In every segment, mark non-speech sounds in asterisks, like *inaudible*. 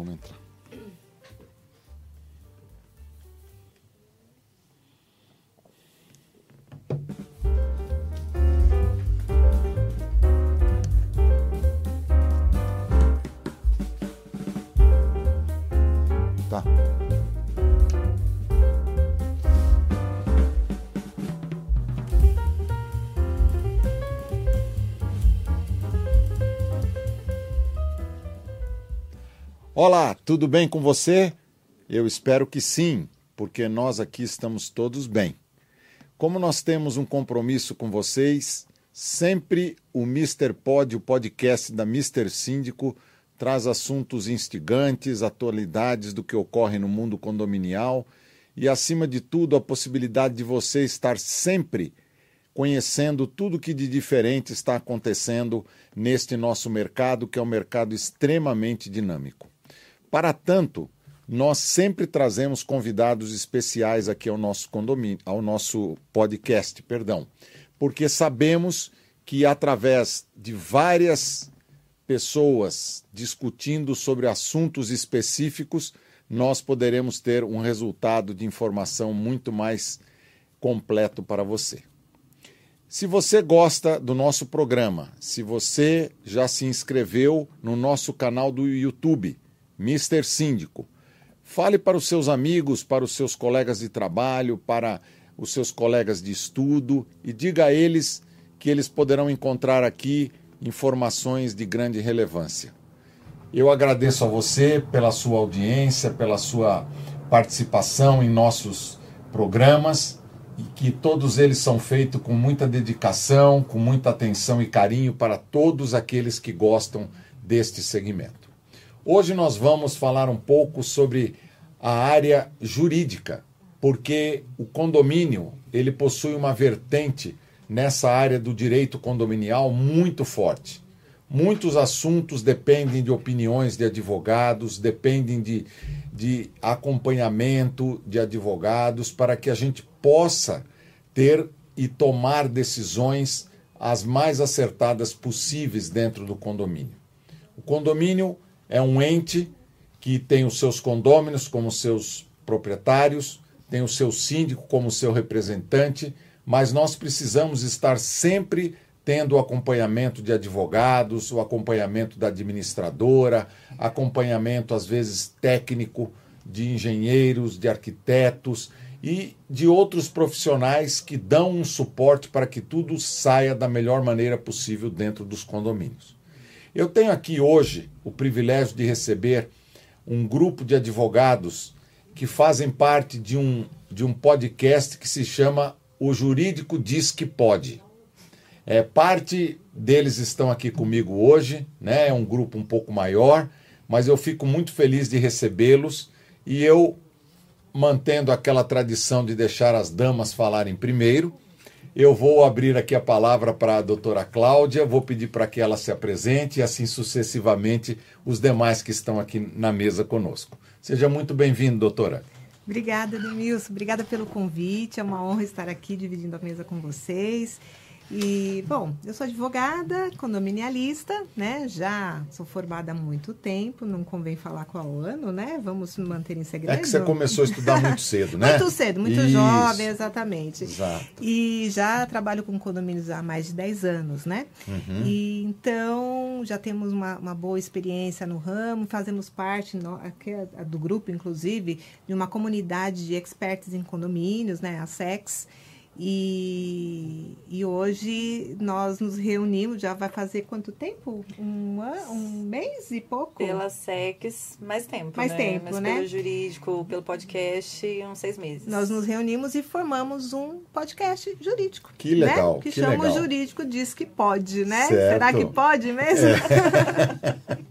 vamos Olá, tudo bem com você? Eu espero que sim, porque nós aqui estamos todos bem. Como nós temos um compromisso com vocês, sempre o Mr. Pod, o podcast da Mr. Síndico, traz assuntos instigantes, atualidades do que ocorre no mundo condominial e, acima de tudo, a possibilidade de você estar sempre conhecendo tudo que de diferente está acontecendo neste nosso mercado, que é um mercado extremamente dinâmico. Para tanto, nós sempre trazemos convidados especiais aqui ao nosso condomínio, ao nosso podcast, perdão, porque sabemos que através de várias pessoas discutindo sobre assuntos específicos, nós poderemos ter um resultado de informação muito mais completo para você. Se você gosta do nosso programa, se você já se inscreveu no nosso canal do YouTube, Mr. Síndico, fale para os seus amigos, para os seus colegas de trabalho, para os seus colegas de estudo e diga a eles que eles poderão encontrar aqui informações de grande relevância. Eu agradeço a você pela sua audiência, pela sua participação em nossos programas e que todos eles são feitos com muita dedicação, com muita atenção e carinho para todos aqueles que gostam deste segmento. Hoje nós vamos falar um pouco sobre a área jurídica, porque o condomínio, ele possui uma vertente nessa área do direito condominial muito forte. Muitos assuntos dependem de opiniões de advogados, dependem de, de acompanhamento de advogados para que a gente possa ter e tomar decisões as mais acertadas possíveis dentro do condomínio. O condomínio é um ente que tem os seus condôminos como seus proprietários, tem o seu síndico como seu representante mas nós precisamos estar sempre tendo o acompanhamento de advogados, o acompanhamento da administradora, acompanhamento às vezes técnico de engenheiros, de arquitetos e de outros profissionais que dão um suporte para que tudo saia da melhor maneira possível dentro dos condomínios. Eu tenho aqui hoje o privilégio de receber um grupo de advogados que fazem parte de um, de um podcast que se chama o jurídico diz que pode. É, parte deles estão aqui comigo hoje, né? É um grupo um pouco maior, mas eu fico muito feliz de recebê-los e eu mantendo aquela tradição de deixar as damas falarem primeiro. Eu vou abrir aqui a palavra para a doutora Cláudia, vou pedir para que ela se apresente e assim sucessivamente os demais que estão aqui na mesa conosco. Seja muito bem-vindo, doutora. Obrigada, Denilson. Obrigada pelo convite. É uma honra estar aqui dividindo a mesa com vocês. E, bom, eu sou advogada, condominialista, né? Já sou formada há muito tempo, não convém falar qual ano, né? Vamos manter em segredo. É que você começou a estudar *laughs* muito cedo, né? muito cedo, muito Isso. jovem, exatamente. Exato. E já trabalho com condomínios há mais de 10 anos, né? Uhum. E então já temos uma, uma, boa experiência no ramo, fazemos parte no, aqui, do grupo, inclusive, de uma comunidade de experts em condomínios, né? A SEX. E, e hoje nós nos reunimos, já vai fazer quanto tempo? Um, um mês e pouco? Pela SEX, mais tempo. Mais né? tempo, Mas né? Pelo jurídico, pelo podcast, uns seis meses. Nós nos reunimos e formamos um podcast jurídico. Que legal. Né? Que, que chama legal. o Jurídico Diz que Pode, né? Certo. Será que pode mesmo? É. *laughs*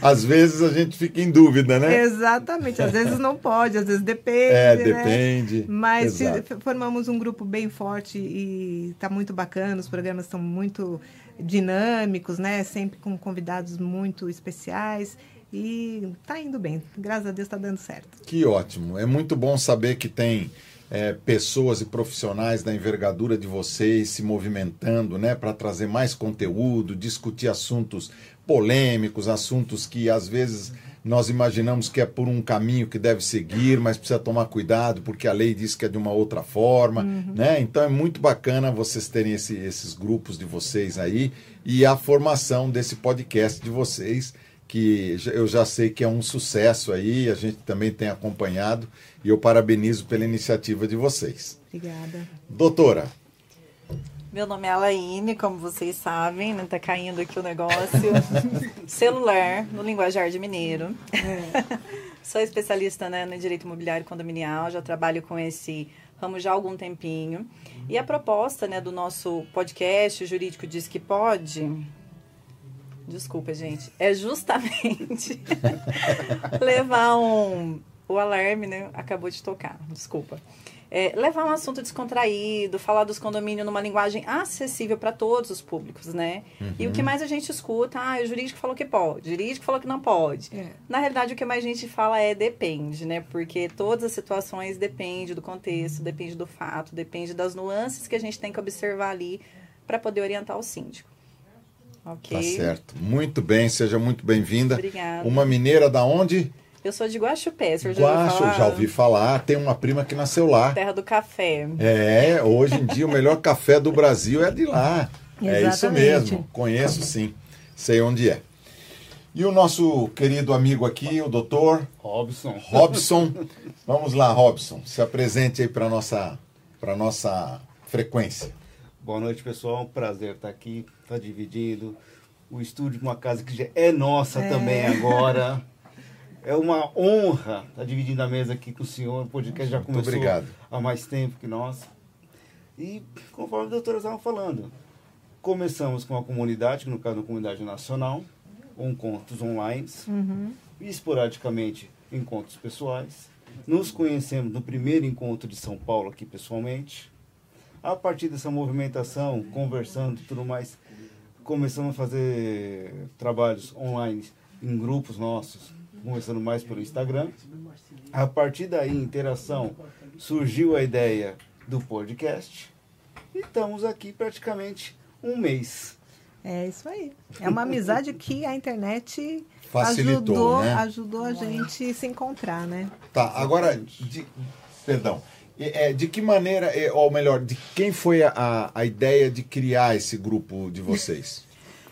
às vezes a gente fica em dúvida, né? Exatamente. Às vezes não pode, às vezes depende. É, né? depende. Mas Exato. formamos um grupo bem forte e está muito bacana. Os programas estão muito dinâmicos, né? Sempre com convidados muito especiais. E tá indo bem. Graças a Deus está dando certo. Que ótimo. É muito bom saber que tem é, pessoas e profissionais da envergadura de vocês se movimentando né, para trazer mais conteúdo, discutir assuntos polêmicos, assuntos que às vezes nós imaginamos que é por um caminho que deve seguir, mas precisa tomar cuidado porque a lei diz que é de uma outra forma, uhum. né? Então é muito bacana vocês terem esse, esses grupos de vocês aí e a formação desse podcast de vocês que eu já sei que é um sucesso aí, a gente também tem acompanhado e eu parabenizo pela iniciativa de vocês. Obrigada. Doutora. Meu nome é Alaine, como vocês sabem, né? Tá caindo aqui o negócio. *laughs* Celular, no linguajar de mineiro. É. Sou especialista né, no direito imobiliário condominial, já trabalho com esse ramo já há algum tempinho. E a proposta né, do nosso podcast, o Jurídico Diz Que Pode, Desculpa, gente. É justamente *laughs* levar um. O alarme, né? Acabou de tocar. Desculpa. É, levar um assunto descontraído, falar dos condomínios numa linguagem acessível para todos os públicos, né? Uhum. E o que uhum. mais a gente escuta, ah, o jurídico falou que pode, o jurídico falou que não pode. É. Na realidade, o que mais a gente fala é depende, né? Porque todas as situações dependem do contexto, depende do fato, depende das nuances que a gente tem que observar ali para poder orientar o síndico. Ok. Tá certo. Muito bem, seja muito bem-vinda. Obrigada. Uma mineira da onde? Eu sou de Guaxupé, você já Guaxo, ouviu falar? já ouvi falar. Tem uma prima que nasceu lá. Terra do café. É, hoje em dia o melhor café do Brasil é de lá. Exatamente. É isso mesmo. Conheço sim. Sei onde é. E o nosso querido amigo aqui, o doutor Robson. Robson. *laughs* Vamos lá, Robson. Se apresente aí para nossa para nossa frequência. Boa noite, pessoal. Prazer estar aqui está dividindo. O estúdio, uma casa que já é nossa é. também agora. É uma honra estar tá dividindo a mesa aqui com o senhor. O podcast já começou há mais tempo que nós. E, conforme a doutora estava falando, começamos com a comunidade, que no caso é uma comunidade nacional, encontros online, uhum. e esporadicamente encontros pessoais. Nos conhecemos no primeiro encontro de São Paulo aqui pessoalmente. A partir dessa movimentação, conversando e tudo mais, começamos a fazer trabalhos online em grupos nossos, começando mais pelo Instagram. A partir daí, interação, surgiu a ideia do podcast. E estamos aqui praticamente um mês. É isso aí. É uma amizade que a internet Facilitou, ajudou, né? ajudou a gente se encontrar, né? Tá, agora, de, perdão, é, de que maneira, é, ou melhor, de quem foi a, a ideia de criar esse grupo de vocês?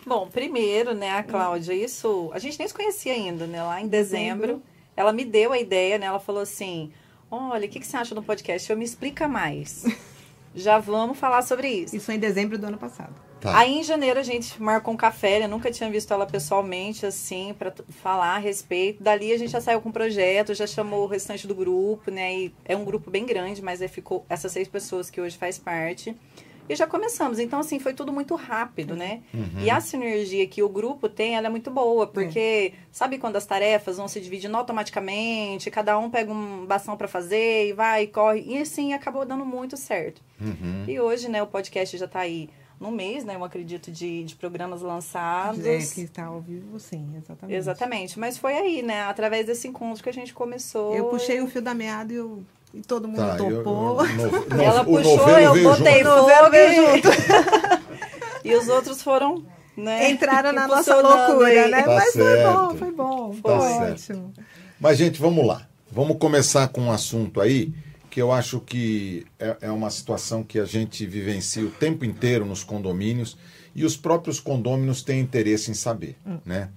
Bom, primeiro, né, a Cláudia, isso a gente nem se conhecia ainda, né? Lá em dezembro, ela me deu a ideia, né? Ela falou assim: olha, o que, que você acha do podcast? Eu me explica mais. *laughs* Já vamos falar sobre isso. Isso foi em dezembro do ano passado. Tá. Aí em janeiro a gente marcou um café, eu nunca tinha visto ela pessoalmente, assim, para falar a respeito. Dali a gente já saiu com o um projeto, já chamou o restante do grupo, né? E é um grupo bem grande, mas é, ficou essas seis pessoas que hoje faz parte. E já começamos. Então, assim, foi tudo muito rápido, né? Uhum. E a sinergia que o grupo tem, ela é muito boa, porque é. sabe quando as tarefas vão se dividindo automaticamente, cada um pega um bastão para fazer e vai, corre. E assim, acabou dando muito certo. Uhum. E hoje, né, o podcast já está aí no mês, né? Eu acredito, de, de programas lançados. É, que está ao vivo, sim, exatamente. Exatamente. Mas foi aí, né? Através desse encontro que a gente começou. Eu puxei o fio da meada e eu e todo mundo tá, topou. Eu, *laughs* eu, no, Ela puxou, eu botei fogo junto. *laughs* e os outros foram, né? Entraram na nossa loucura, aí. né? Tá Mas certo. foi bom, foi bom. Foi tá ótimo. Certo. Mas, gente, vamos lá. Vamos começar com um assunto aí que eu acho que é, é uma situação que a gente vivencia o tempo inteiro nos condomínios e os próprios condôminos têm interesse em saber, hum. né?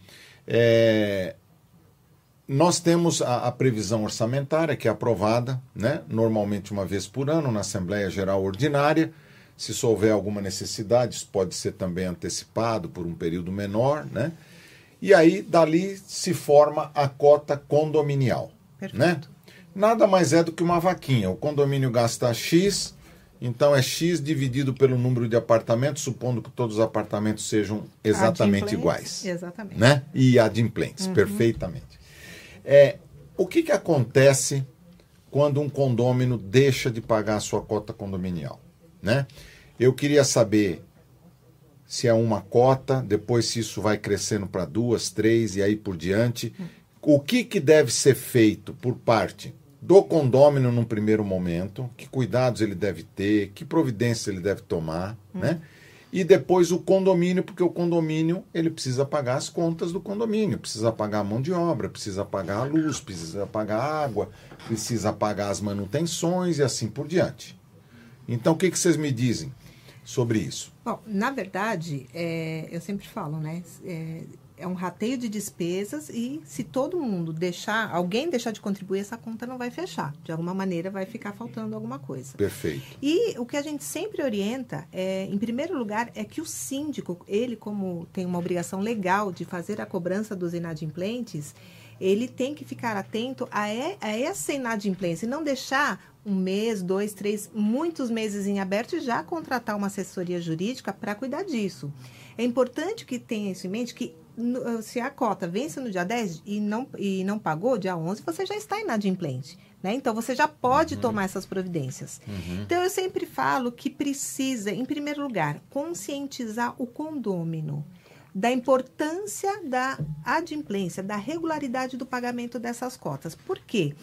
É, nós temos a, a, previsão orçamentária que é aprovada, né, normalmente uma vez por ano na Assembleia Geral Ordinária. Se houver alguma necessidade, isso pode ser também antecipado por um período menor, né? E aí dali se forma a cota condominial, né? Perfeito. né? Nada mais é do que uma vaquinha. O condomínio gasta X, então é X dividido pelo número de apartamentos, supondo que todos os apartamentos sejam exatamente iguais. Exatamente. Né? E adimplentes, uhum. perfeitamente. É, o que, que acontece quando um condômino deixa de pagar a sua cota condominial? Né? Eu queria saber se é uma cota, depois se isso vai crescendo para duas, três e aí por diante. O que, que deve ser feito por parte do condômino num primeiro momento, que cuidados ele deve ter, que providências ele deve tomar, hum. né? e depois o condomínio, porque o condomínio ele precisa pagar as contas do condomínio, precisa pagar a mão de obra, precisa pagar a luz, precisa pagar a água, precisa pagar as manutenções e assim por diante. Então, o que, que vocês me dizem sobre isso? Bom, na verdade, é, eu sempre falo, né? É, é um rateio de despesas e se todo mundo deixar, alguém deixar de contribuir, essa conta não vai fechar. De alguma maneira vai ficar faltando alguma coisa. Perfeito. E o que a gente sempre orienta, é, em primeiro lugar, é que o síndico, ele como tem uma obrigação legal de fazer a cobrança dos inadimplentes, ele tem que ficar atento a, a essa inadimplência e não deixar um mês, dois, três, muitos meses em aberto e já contratar uma assessoria jurídica para cuidar disso. É importante que tenha isso em mente que se a cota vence no dia 10 e não, e não pagou, dia 11, você já está inadimplente. Né? Então, você já pode uhum. tomar essas providências. Uhum. Então, eu sempre falo que precisa, em primeiro lugar, conscientizar o condômino da importância da adimplência, da regularidade do pagamento dessas cotas. Por quê?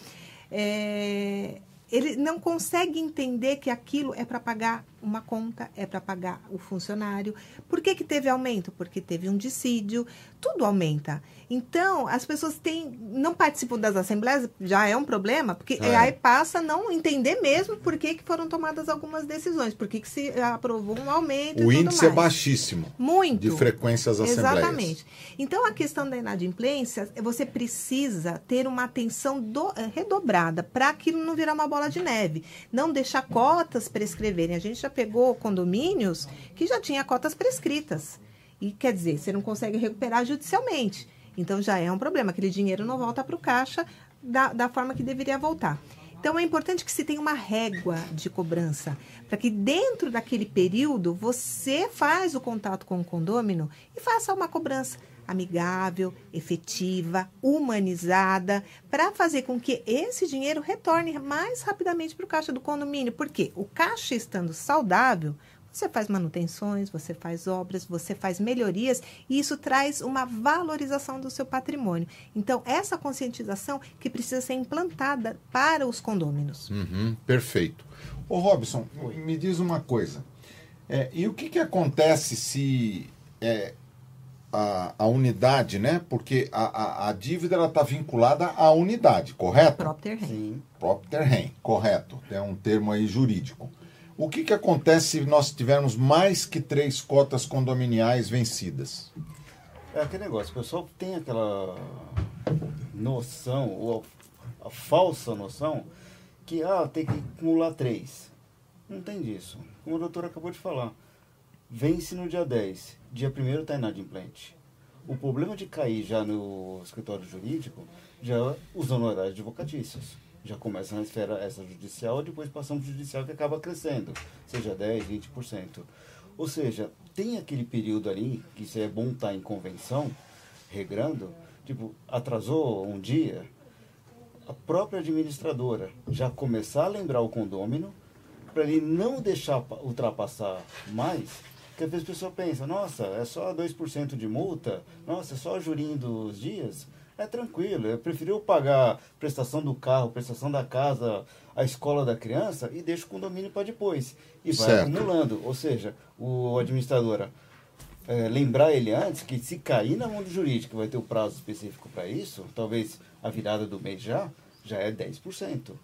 É, ele não consegue entender que aquilo é para pagar uma conta, é para pagar o funcionário. Por que, que teve aumento? Porque teve um dissídio, tudo aumenta. Então, as pessoas têm, não participam das assembleias, já é um problema, porque é. aí passa a não entender mesmo por que, que foram tomadas algumas decisões, por que, que se aprovou um aumento. O índice é baixíssimo. Muito. De frequência às assembleias. Exatamente. Então, a questão da inadimplência, você precisa ter uma atenção do, eh, redobrada para aquilo não virar uma bola de neve. Não deixar cotas prescreverem. A gente já pegou condomínios que já tinha cotas prescritas. E quer dizer, você não consegue recuperar judicialmente. Então já é um problema, aquele dinheiro não volta para o caixa da, da forma que deveria voltar. Então é importante que se tenha uma régua de cobrança, para que dentro daquele período você faz o contato com o condômino e faça uma cobrança amigável, efetiva, humanizada, para fazer com que esse dinheiro retorne mais rapidamente para o caixa do condomínio. Porque o caixa estando saudável, você faz manutenções, você faz obras, você faz melhorias e isso traz uma valorização do seu patrimônio. Então, essa conscientização que precisa ser implantada para os condôminos. Uhum, perfeito. Ô Robson, me diz uma coisa. É, e o que, que acontece se é, a, a unidade, né? Porque a, a, a dívida está vinculada à unidade, correto? Propter rem. Sim. Propter rem, correto. É um termo aí jurídico. O que, que acontece se nós tivermos mais que três cotas condominiais vencidas? É aquele negócio, o pessoal tem aquela noção, ou a, a falsa noção, que ah, tem que acumular três. Não tem disso. Como a doutora acabou de falar. Vence no dia 10, dia 1 está inadimplente. O problema de cair já no escritório jurídico, já os honorários advocatícios já começa na esfera extrajudicial, depois passamos para o judicial que acaba crescendo, seja 10%, 20%. Ou seja, tem aquele período ali, que isso é bom estar tá em convenção, regrando, tipo, atrasou um dia, a própria administradora já começar a lembrar o condômino, para ele não deixar ultrapassar mais, porque às vezes a pessoa pensa, nossa, é só 2% de multa, nossa, é só jurinho dos dias, é tranquilo. Eu prefiro pagar prestação do carro, prestação da casa, a escola da criança e deixo o condomínio para depois. E vai certo. acumulando. Ou seja, o administradora é, lembrar ele antes que se cair na mão do jurídico, vai ter o prazo específico para isso, talvez a virada do mês já, já é 10%.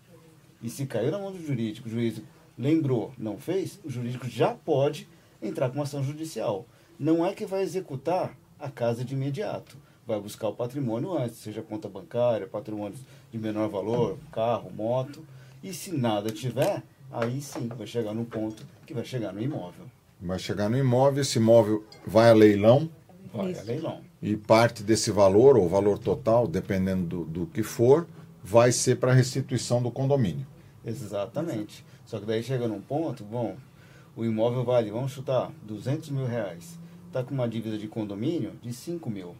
E se caiu na mão do jurídico, o juiz lembrou, não fez, o jurídico já pode entrar com uma ação judicial. Não é que vai executar a casa de imediato vai buscar o patrimônio antes, seja conta bancária, patrimônio de menor valor, carro, moto. E se nada tiver, aí sim vai chegar no ponto que vai chegar no imóvel. Vai chegar no imóvel, esse imóvel vai a leilão. Vai Isso. a leilão. E parte desse valor, ou valor total, dependendo do, do que for, vai ser para restituição do condomínio. Exatamente. Só que daí chega num ponto, bom, o imóvel vale, vamos chutar, 200 mil reais. Está com uma dívida de condomínio de 5 mil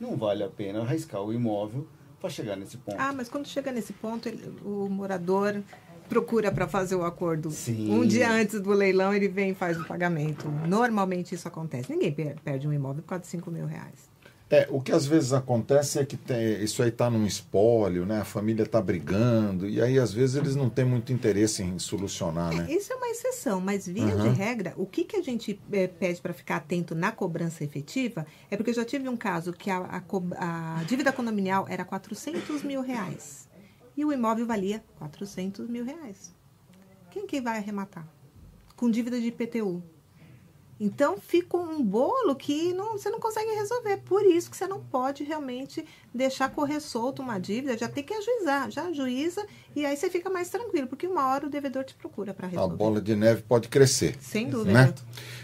não vale a pena arriscar o imóvel para chegar nesse ponto. Ah, mas quando chega nesse ponto, ele, o morador procura para fazer o acordo. Sim. Um dia antes do leilão, ele vem e faz o pagamento. Normalmente isso acontece. Ninguém perde um imóvel por causa de 5 mil reais. É, o que às vezes acontece é que tem, isso aí está num espólio, né? A família está brigando, e aí às vezes eles não têm muito interesse em solucionar, né? É, isso é uma exceção, mas via uhum. de regra, o que, que a gente é, pede para ficar atento na cobrança efetiva é porque eu já tive um caso que a, a, a dívida condominial era 400 mil reais e o imóvel valia 400 mil reais. Quem que vai arrematar? Com dívida de IPTU. Então fica um bolo que não, você não consegue resolver. Por isso que você não pode realmente deixar correr solto uma dívida, já tem que ajuizar, já ajuiza e aí você fica mais tranquilo, porque uma hora o devedor te procura para resolver. A bola de neve pode crescer. Sem dúvida. Né?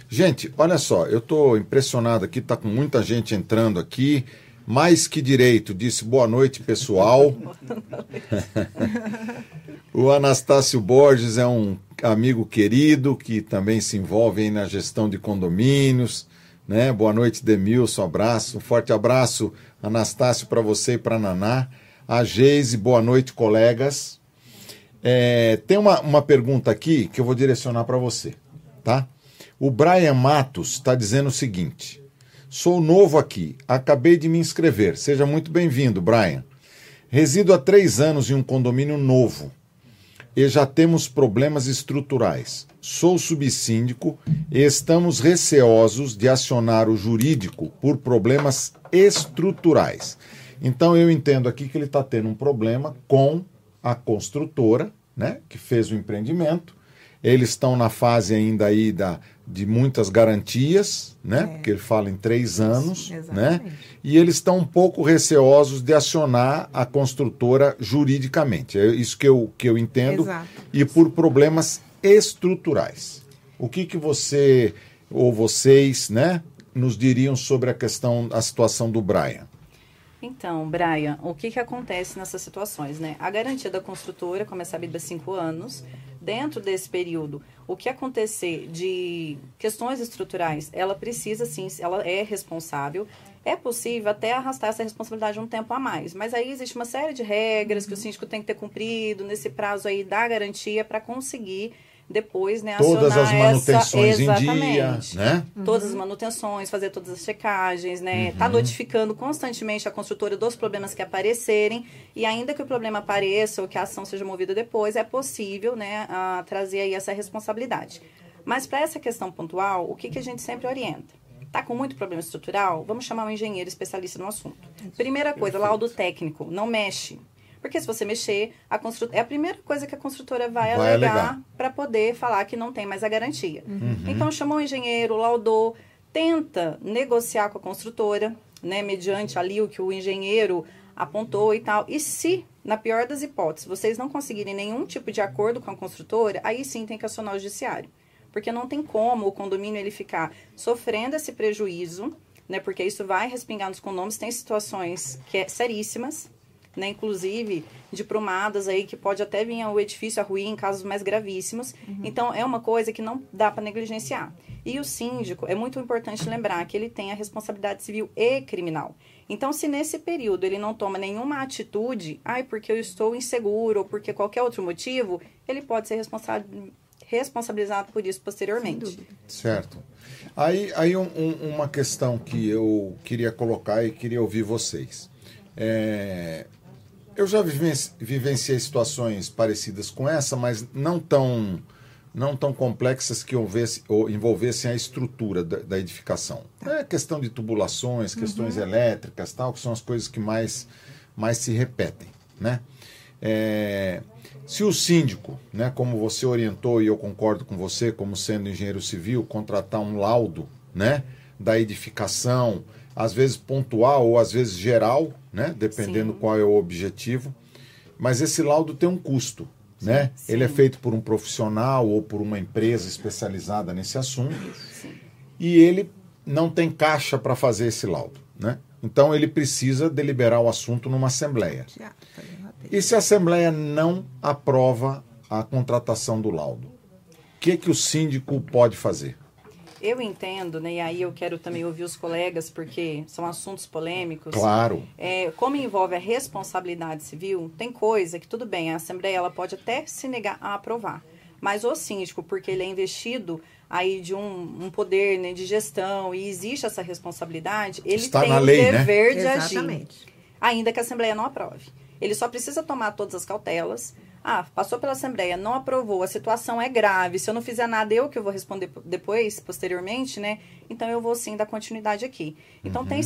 Gente, olha só, eu estou impressionado aqui, está com muita gente entrando aqui. Mais que direito, disse boa noite, pessoal. *laughs* o Anastácio Borges é um amigo querido que também se envolve na gestão de condomínios. Né? Boa noite, Demilson, abraço. Um forte abraço, Anastácio, para você e para Naná. A Geise, boa noite, colegas. É, tem uma, uma pergunta aqui que eu vou direcionar para você, tá? O Brian Matos está dizendo o seguinte: Sou novo aqui, acabei de me inscrever. Seja muito bem-vindo, Brian. Resido há três anos em um condomínio novo e já temos problemas estruturais. Sou subsíndico e estamos receosos de acionar o jurídico por problemas estruturais. Então eu entendo aqui que ele está tendo um problema com a construtora, né, que fez o empreendimento. Eles estão na fase ainda aí da, de muitas garantias, né? É. Porque ele fala em três anos, Isso, né? E eles estão um pouco receosos de acionar a construtora juridicamente. É isso que eu, que eu entendo. Exato. E por problemas estruturais. O que, que você ou vocês, né, nos diriam sobre a questão, a situação do Brian? Então, Brian, o que, que acontece nessas situações, né? A garantia da construtora, como é sabido, é cinco anos. Dentro desse período, o que acontecer de questões estruturais, ela precisa sim, ela é responsável. É possível até arrastar essa responsabilidade um tempo a mais, mas aí existe uma série de regras que o síndico tem que ter cumprido nesse prazo aí da garantia para conseguir depois, né, todas as manutenções essa, em dia, né? Uhum. Todas as manutenções, fazer todas as checagens, né? Uhum. Tá notificando constantemente a construtora dos problemas que aparecerem e ainda que o problema apareça ou que a ação seja movida depois, é possível, né, a, trazer aí essa responsabilidade. Mas para essa questão pontual, o que, que a gente sempre orienta? Tá com muito problema estrutural? Vamos chamar um engenheiro especialista no assunto. Primeira coisa, laudo técnico, não mexe. Porque se você mexer, a constru... é a primeira coisa que a construtora vai, vai alegar para poder falar que não tem mais a garantia. Uhum. Então, chamou o engenheiro, laudou, tenta negociar com a construtora, né, mediante ali o que o engenheiro apontou e tal. E se, na pior das hipóteses, vocês não conseguirem nenhum tipo de acordo com a construtora, aí sim tem que acionar o judiciário. Porque não tem como o condomínio ele ficar sofrendo esse prejuízo, né? Porque isso vai respingar nos condomínios. Tem situações que é seríssimas, né, inclusive de prumadas aí que pode até vir o edifício a ruir em casos mais gravíssimos. Uhum. Então é uma coisa que não dá para negligenciar. E o síndico é muito importante lembrar que ele tem a responsabilidade civil e criminal. Então, se nesse período ele não toma nenhuma atitude, ai, porque eu estou inseguro ou porque qualquer outro motivo, ele pode ser responsa responsabilizado por isso posteriormente. Certo. Aí, aí um, um, uma questão que eu queria colocar e queria ouvir vocês. É, eu já vivenciei situações parecidas com essa, mas não tão, não tão complexas que houvesse, ou envolvessem a estrutura da, da edificação. Tá. É questão de tubulações, questões uhum. elétricas, tal, que são as coisas que mais, mais se repetem. Né? É, se o síndico, né, como você orientou e eu concordo com você, como sendo engenheiro civil, contratar um laudo né, da edificação, às vezes pontual ou às vezes geral, né? Dependendo sim. qual é o objetivo. Mas esse laudo tem um custo, sim, né? Sim. Ele é feito por um profissional ou por uma empresa especializada nesse assunto. E ele não tem caixa para fazer esse laudo, né? Então ele precisa deliberar o assunto numa assembleia. E se a assembleia não aprova a contratação do laudo, o que que o síndico pode fazer? Eu entendo, né, e aí eu quero também ouvir os colegas, porque são assuntos polêmicos. Claro. É, como envolve a responsabilidade civil, tem coisa que, tudo bem, a Assembleia ela pode até se negar a aprovar. Mas o síndico, porque ele é investido aí de um, um poder né, de gestão e existe essa responsabilidade, ele Está tem na o lei, né? dever de Exatamente. agir, ainda que a Assembleia não aprove. Ele só precisa tomar todas as cautelas. Ah, passou pela Assembleia, não aprovou, a situação é grave. Se eu não fizer nada, eu que vou responder depois, posteriormente, né? Então eu vou sim dar continuidade aqui. Então Uhum. tem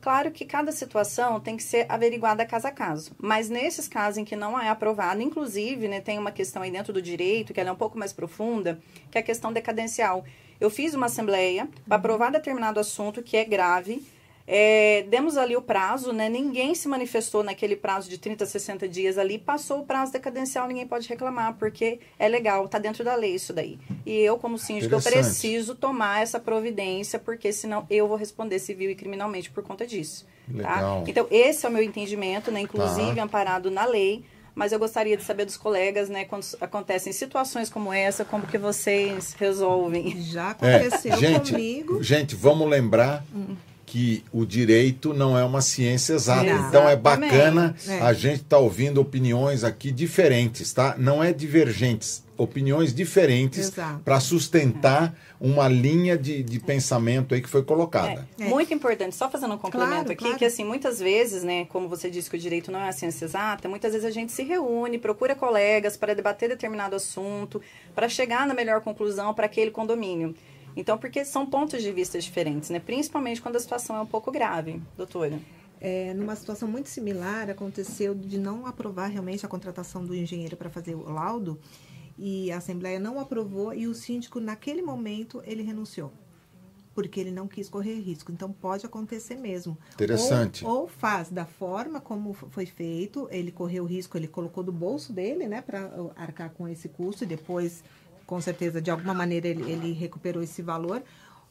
Claro que cada situação tem que ser averiguada caso a caso, mas nesses casos em que não é aprovado, inclusive, né, tem uma questão aí dentro do direito, que ela é um pouco mais profunda, que é a questão decadencial. Eu fiz uma assembleia para aprovar determinado assunto que é grave, é, demos ali o prazo, né? Ninguém se manifestou naquele prazo de 30, 60 dias ali, passou o prazo decadencial, ninguém pode reclamar, porque é legal, tá dentro da lei isso daí. E eu, como síndico, eu preciso tomar essa providência, porque senão eu vou responder civil e criminalmente por conta disso. Legal. Tá? Então, esse é o meu entendimento, né? Inclusive Tá. amparado na lei. Mas eu gostaria de saber dos colegas, né, quando acontecem situações como essa, como que vocês resolvem. Já É, aconteceu gente, comigo. gente, vamos lembrar que o direito não é uma ciência exata. Então é bacana É. a gente estar ouvindo opiniões aqui diferentes, tá? Não é divergentes, opiniões diferentes para sustentar uma linha de, de pensamento aí que foi colocada. É, Muito importante, só fazendo um complemento Claro, aqui, claro. que assim, muitas vezes, né, como você disse que o direito não é a ciência exata, muitas vezes a gente se reúne, procura colegas para debater determinado assunto, para chegar na melhor conclusão para aquele condomínio. Então, porque são pontos de vista diferentes, né? Principalmente quando a situação é um pouco grave, doutora. É, numa situação muito similar, aconteceu de não aprovar realmente a contratação do engenheiro para fazer o laudo e a Assembleia não aprovou e o síndico, naquele momento, ele renunciou. Porque ele não quis correr risco. Então, pode acontecer mesmo. Interessante. Ou, ou faz da forma como foi feito, ele correu o risco, ele colocou do bolso dele, né, para arcar com esse custo e depois, com certeza, de alguma maneira, ele, ele recuperou esse valor.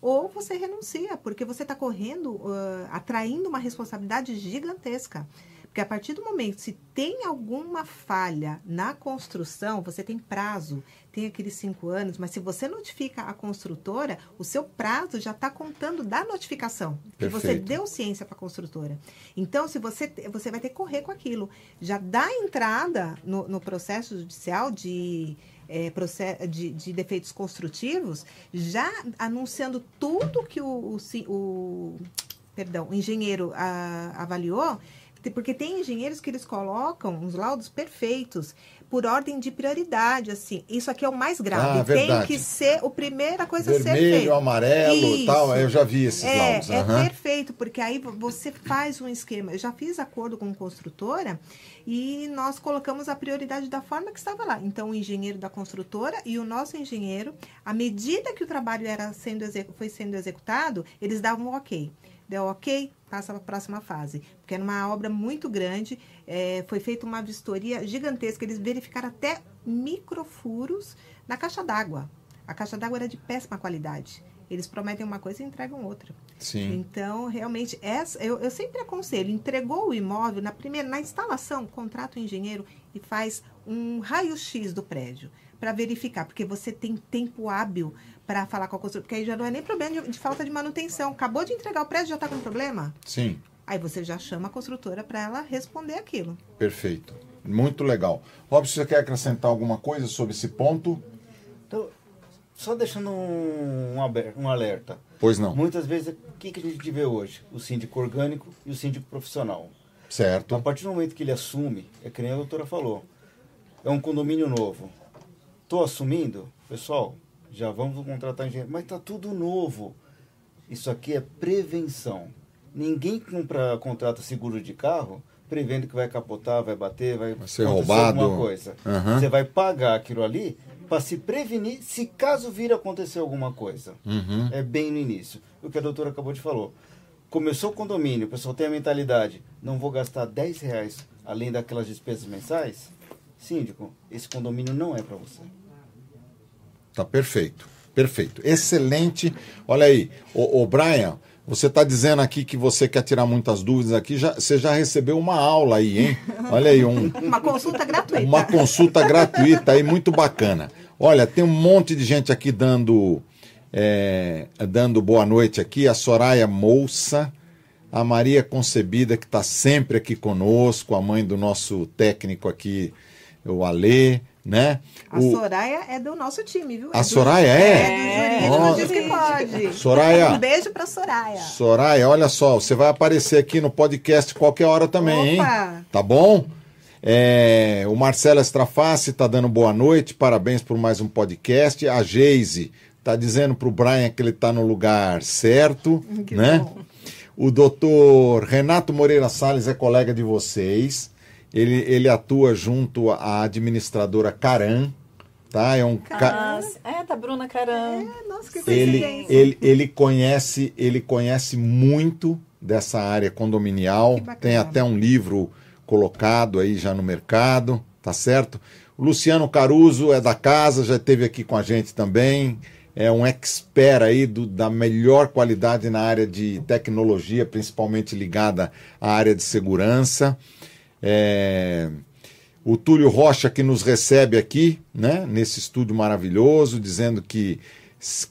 Ou você renuncia, porque você está correndo, ah, atraindo uma responsabilidade gigantesca. Porque a partir do momento, se tem alguma falha na construção, você tem prazo, tem aqueles cinco anos, mas se você notifica a construtora, o seu prazo já está contando da notificação. Que você deu ciência para a construtora. Então, se você, você vai ter que correr com aquilo. Já dá entrada no, no processo judicial de, é, de, de defeitos construtivos, já anunciando tudo que o, o, o- perdão, o engenheiro ah, avaliou, porque tem engenheiros que eles colocam uns laudos perfeitos por ordem de prioridade, assim. Isso aqui é o mais grave. Ah, tem que ser a primeira coisa a ser Vermelho, feita. amarelo Isso. tal. Eu já vi esses É, laudos. é aham. perfeito, porque aí vo- você faz um esquema. Eu já fiz acordo com construtora e nós colocamos a prioridade da forma que estava lá. Então, o engenheiro da construtora e o nosso engenheiro, à medida que o trabalho era sendo foi sendo executado, eles davam um ok. Deu ok, passa para a próxima fase. Porque era uma obra muito grande, é, foi feita uma vistoria gigantesca. Eles verificaram até microfuros na caixa d'água. A caixa d'água era de péssima qualidade. Eles prometem uma coisa e entregam outra. Sim. Então, realmente, essa, eu, eu sempre aconselho, entregou o imóvel, na primeira, na instalação, contrata o engenheiro e faz um raio-x do prédio para verificar, porque você tem tempo hábil para falar com a construtora, porque aí já não é nem problema de, de falta de manutenção. Acabou de entregar o prédio, já está com problema? Sim. Aí você já chama a construtora para ela responder aquilo. Perfeito. Muito legal. Robson, você quer acrescentar alguma coisa sobre esse ponto? Então, só deixando um, um um alerta. Pois não. Muitas vezes, o que, que a gente vê hoje? O síndico orgânico e o síndico profissional. Certo. A partir do momento que ele assume, é que nem a doutora falou, é um condomínio novo. Estou assumindo, pessoal, já vamos contratar engenheiro, mas está tudo novo. Isso aqui é prevenção. Ninguém compra, contrata seguro de carro prevendo que vai capotar, vai bater, vai, Vai ser roubado. alguma coisa. Aham. Você vai pagar aquilo ali para se prevenir se caso vir acontecer alguma coisa. Uhum. É bem no início. O que a doutora acabou de falar. Começou o condomínio, o pessoal tem a mentalidade, não vou gastar 10 reais além daquelas despesas mensais. Síndico, esse condomínio não é para você. Tá perfeito. Perfeito. Excelente. Olha aí, o, Brian, você está dizendo aqui que você quer tirar muitas dúvidas aqui. Já, você já recebeu uma aula aí, hein? *laughs* Olha aí, um, Uma consulta gratuita. uma consulta gratuita aí, muito bacana. Olha, tem um monte de gente aqui dando, é, dando boa noite aqui. A Soraya Moussa, a Maria Concebida, que está sempre aqui conosco, a mãe do nosso técnico aqui, o Alê. Né? A o... Soraya é do nosso time, viu? É a do... Soraya é? É, do jurídico, diz que pode. Soraya. Um beijo pra Soraya. Soraya, olha só, você vai aparecer aqui no podcast qualquer hora também, Opa. hein? Tá bom? É, o Marcelo Estraface está dando boa noite, parabéns por mais um podcast. A Geise está dizendo para o Brian que ele está no lugar certo, que né? Bom. O doutor Renato Moreira Salles é colega de vocês. Ele, ele atua junto à administradora Caran, tá? É um ca... é da Bruna Caran. É, nossa, que ele, ele, ele conhece, ele conhece muito dessa área condominial. Tem até um livro colocado aí já no mercado, tá certo? O Luciano Caruso é da casa, já esteve aqui com a gente também. É um expert aí do, da melhor qualidade na área de tecnologia, principalmente ligada à área de segurança. É, o Túlio Rocha que nos recebe aqui, né, nesse estúdio maravilhoso, dizendo que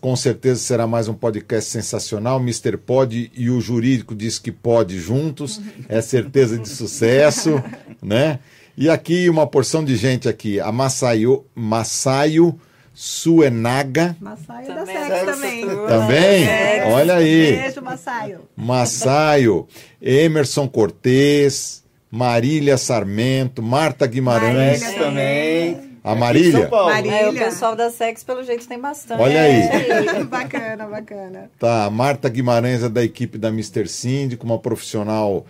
com certeza será mais um podcast sensacional. Mr. Pod e o jurídico diz que pode juntos, é certeza de sucesso, *laughs* né? E aqui uma porção de gente aqui, a Masayo, Masayo Suenaga. Massaio da Sex também. Também? Olha aí. Beijo, Massaio. Massaio, Emerson Cortez, Marília Sarmento, Marta Guimarães. Marília também. A Marília? Marília. É, o pessoal da Sex, pelo jeito, tem bastante. Olha aí. *laughs* bacana, bacana. Tá, Marta Guimarães é da equipe da Mr. Síndico, uma profissional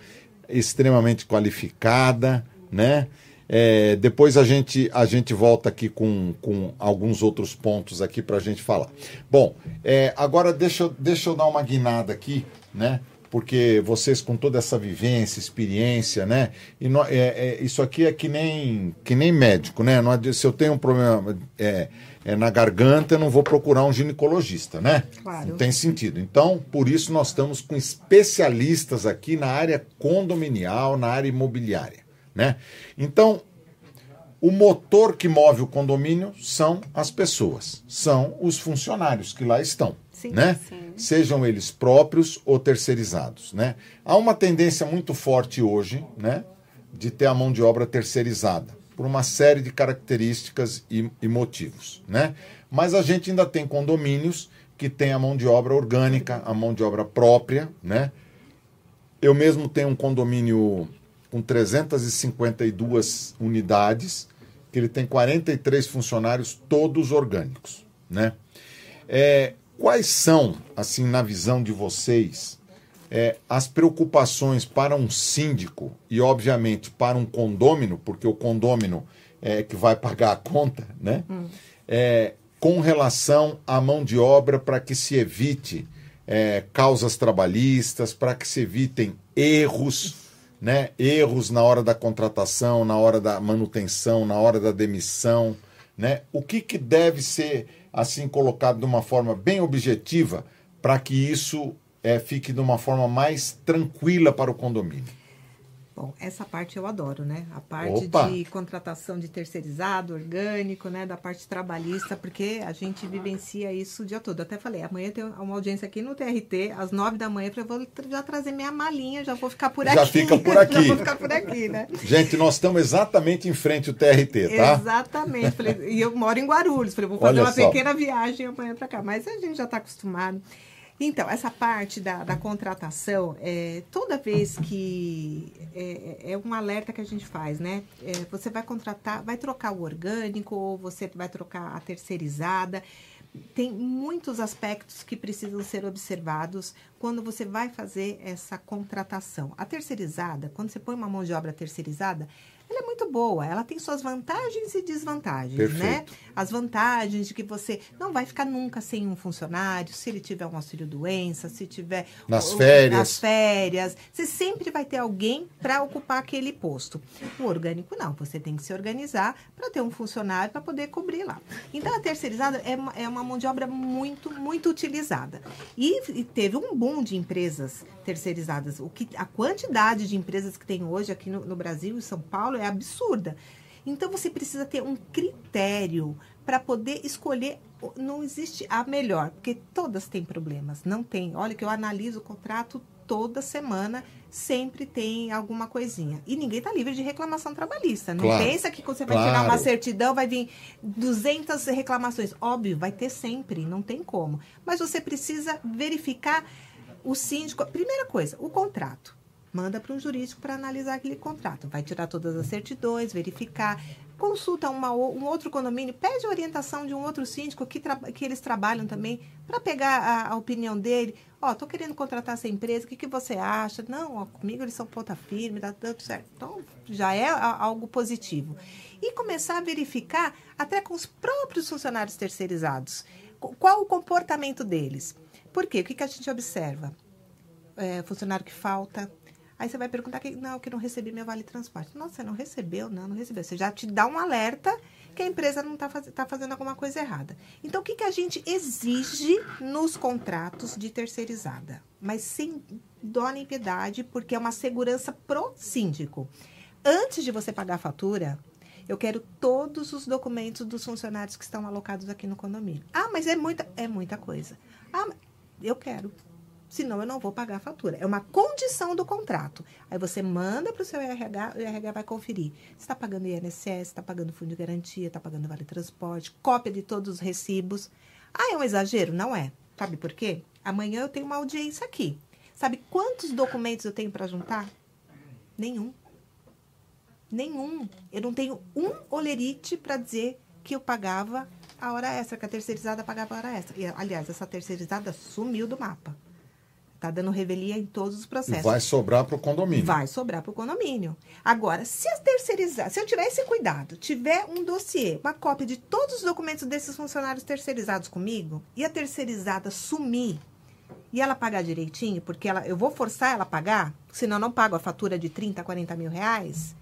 extremamente qualificada, né? É, depois a gente, a gente volta aqui com, com alguns outros pontos aqui para a gente falar. Bom, é, agora deixa, deixa eu dar uma guinada aqui, né? Porque vocês com toda essa vivência, experiência, né? E no, é, é, isso aqui é que nem, que nem médico, né? Não, se eu tenho um problema é, é, na garganta, eu não vou procurar um ginecologista, né? Claro. Não tem sentido. Então, por isso nós estamos com especialistas aqui na área condominial, na área imobiliária, né? Então, o motor que move o condomínio são as pessoas, são os funcionários que lá estão. Sim, né? Sim. Sejam eles próprios ou terceirizados, né? Há uma tendência muito forte hoje, né, de ter a mão de obra terceirizada por uma série de características e, e motivos, né? Mas a gente ainda tem condomínios que tem a mão de obra orgânica, a mão de obra própria, né? Eu mesmo tenho um condomínio com 352 unidades, que ele tem 43 funcionários, todos orgânicos, né? É, Quais são, assim, na visão de vocês, é, as preocupações para um síndico e, obviamente, para um condômino, porque o condômino é que vai pagar a conta, né? Hum. É, com relação à mão de obra para que se evite é, causas trabalhistas, para que se evitem erros, né? Erros na hora da contratação, na hora da manutenção, na hora da demissão, né? O que, que deve ser assim colocado de uma forma bem objetiva para que isso é, fique de uma forma mais tranquila para o condomínio? Bom, essa parte eu adoro, né? A parte Opa. de contratação de terceirizado, orgânico, né? Da parte trabalhista, porque a gente vivencia isso o dia todo. Eu até falei, amanhã tem uma audiência aqui no TRT, às nove da manhã, eu vou já trazer minha malinha, já vou ficar por já aqui. Já fica por *laughs* aqui. já vou ficar por aqui, né? Gente, nós estamos exatamente em frente ao TRT, tá? Exatamente. Falei, e eu moro em Guarulhos. Falei, vou fazer Olha uma só. pequena viagem amanhã para cá. Mas a gente já está acostumado. Então, essa parte da, da contratação, é, toda vez que é, é, um alerta que a gente faz, né? É, você vai contratar, vai trocar o orgânico ou você vai trocar a terceirizada. Tem muitos aspectos que precisam ser observados quando você vai fazer essa contratação. A terceirizada, quando você põe uma mão de obra terceirizada, ela é muito boa. Ela tem suas vantagens e desvantagens, né? Perfeito. né? As vantagens de que você não vai ficar nunca sem um funcionário, se ele tiver um auxílio doença, se tiver nas férias, nas férias, você sempre vai ter alguém para ocupar aquele posto. O orgânico não, você tem que se organizar para ter um funcionário para poder cobrir lá. Então a terceirizada é uma, é uma mão de obra muito muito utilizada e, e teve um boom de empresas terceirizadas. O que a quantidade de empresas que tem hoje aqui no, no Brasil e São Paulo é absurda. Então você precisa ter um critério para poder escolher. Não existe a melhor, porque todas têm problemas. Não tem. Olha que eu analiso o contrato toda semana sempre tem alguma coisinha. E ninguém está livre de reclamação trabalhista. Não Claro. pensa que quando você vai Claro. tirar uma certidão, vai vir 200 reclamações. Óbvio, vai ter sempre, não tem como. Mas você precisa verificar o síndico. Primeira coisa, o contrato. Manda para um jurídico para analisar aquele contrato. Vai tirar todas as certidões, verificar. Consulta uma, um outro condomínio, pede orientação de um outro síndico que, que eles trabalham também, para pegar a, a opinião dele. Ó, tô querendo contratar essa empresa, o que, que você acha? Não, ó, comigo eles são ponta firme, dá tudo certo. Então, já é algo positivo. E começar a verificar até com os próprios funcionários terceirizados. Qu- Qual o comportamento deles? Por quê? O que, que a gente observa? é, funcionário que falta. Aí você vai perguntar que não, que não recebi meu vale transporte. Nossa, você não recebeu? Não, não recebeu. Você já te dá um alerta que a empresa não está faz, tá fazendo alguma coisa errada. Então, o que, que a gente exige nos contratos de terceirizada? Mas sem dó nem piedade, porque é uma segurança pro síndico. Antes de você pagar a fatura, eu quero todos os documentos dos funcionários que estão alocados aqui no condomínio. Ah, mas é muita, é muita coisa. Ah, eu quero senão eu não vou pagar a fatura. É uma condição do contrato. Aí você manda para o seu RH, o RH vai conferir. Você está pagando INSS, está pagando fundo de garantia, está pagando vale transporte, cópia de todos os recibos. Ah, é um exagero? Não é. Sabe por quê? Amanhã eu tenho uma audiência aqui. Sabe quantos documentos eu tenho para juntar? Nenhum. Nenhum. Eu não tenho um olerite para dizer que eu pagava a hora extra, que a terceirizada pagava a hora extra. E, aliás, essa terceirizada sumiu do mapa. Tá dando revelia em todos os processos. vai sobrar para o condomínio. Vai sobrar para o condomínio. Agora, se a terceirizada, se eu tiver esse cuidado, tiver um dossiê, uma cópia de todos os documentos desses funcionários terceirizados comigo, e a terceirizada sumir, e ela pagar direitinho, porque ela, eu vou forçar ela a pagar, senão eu não pago a fatura de 30, 40 mil reais.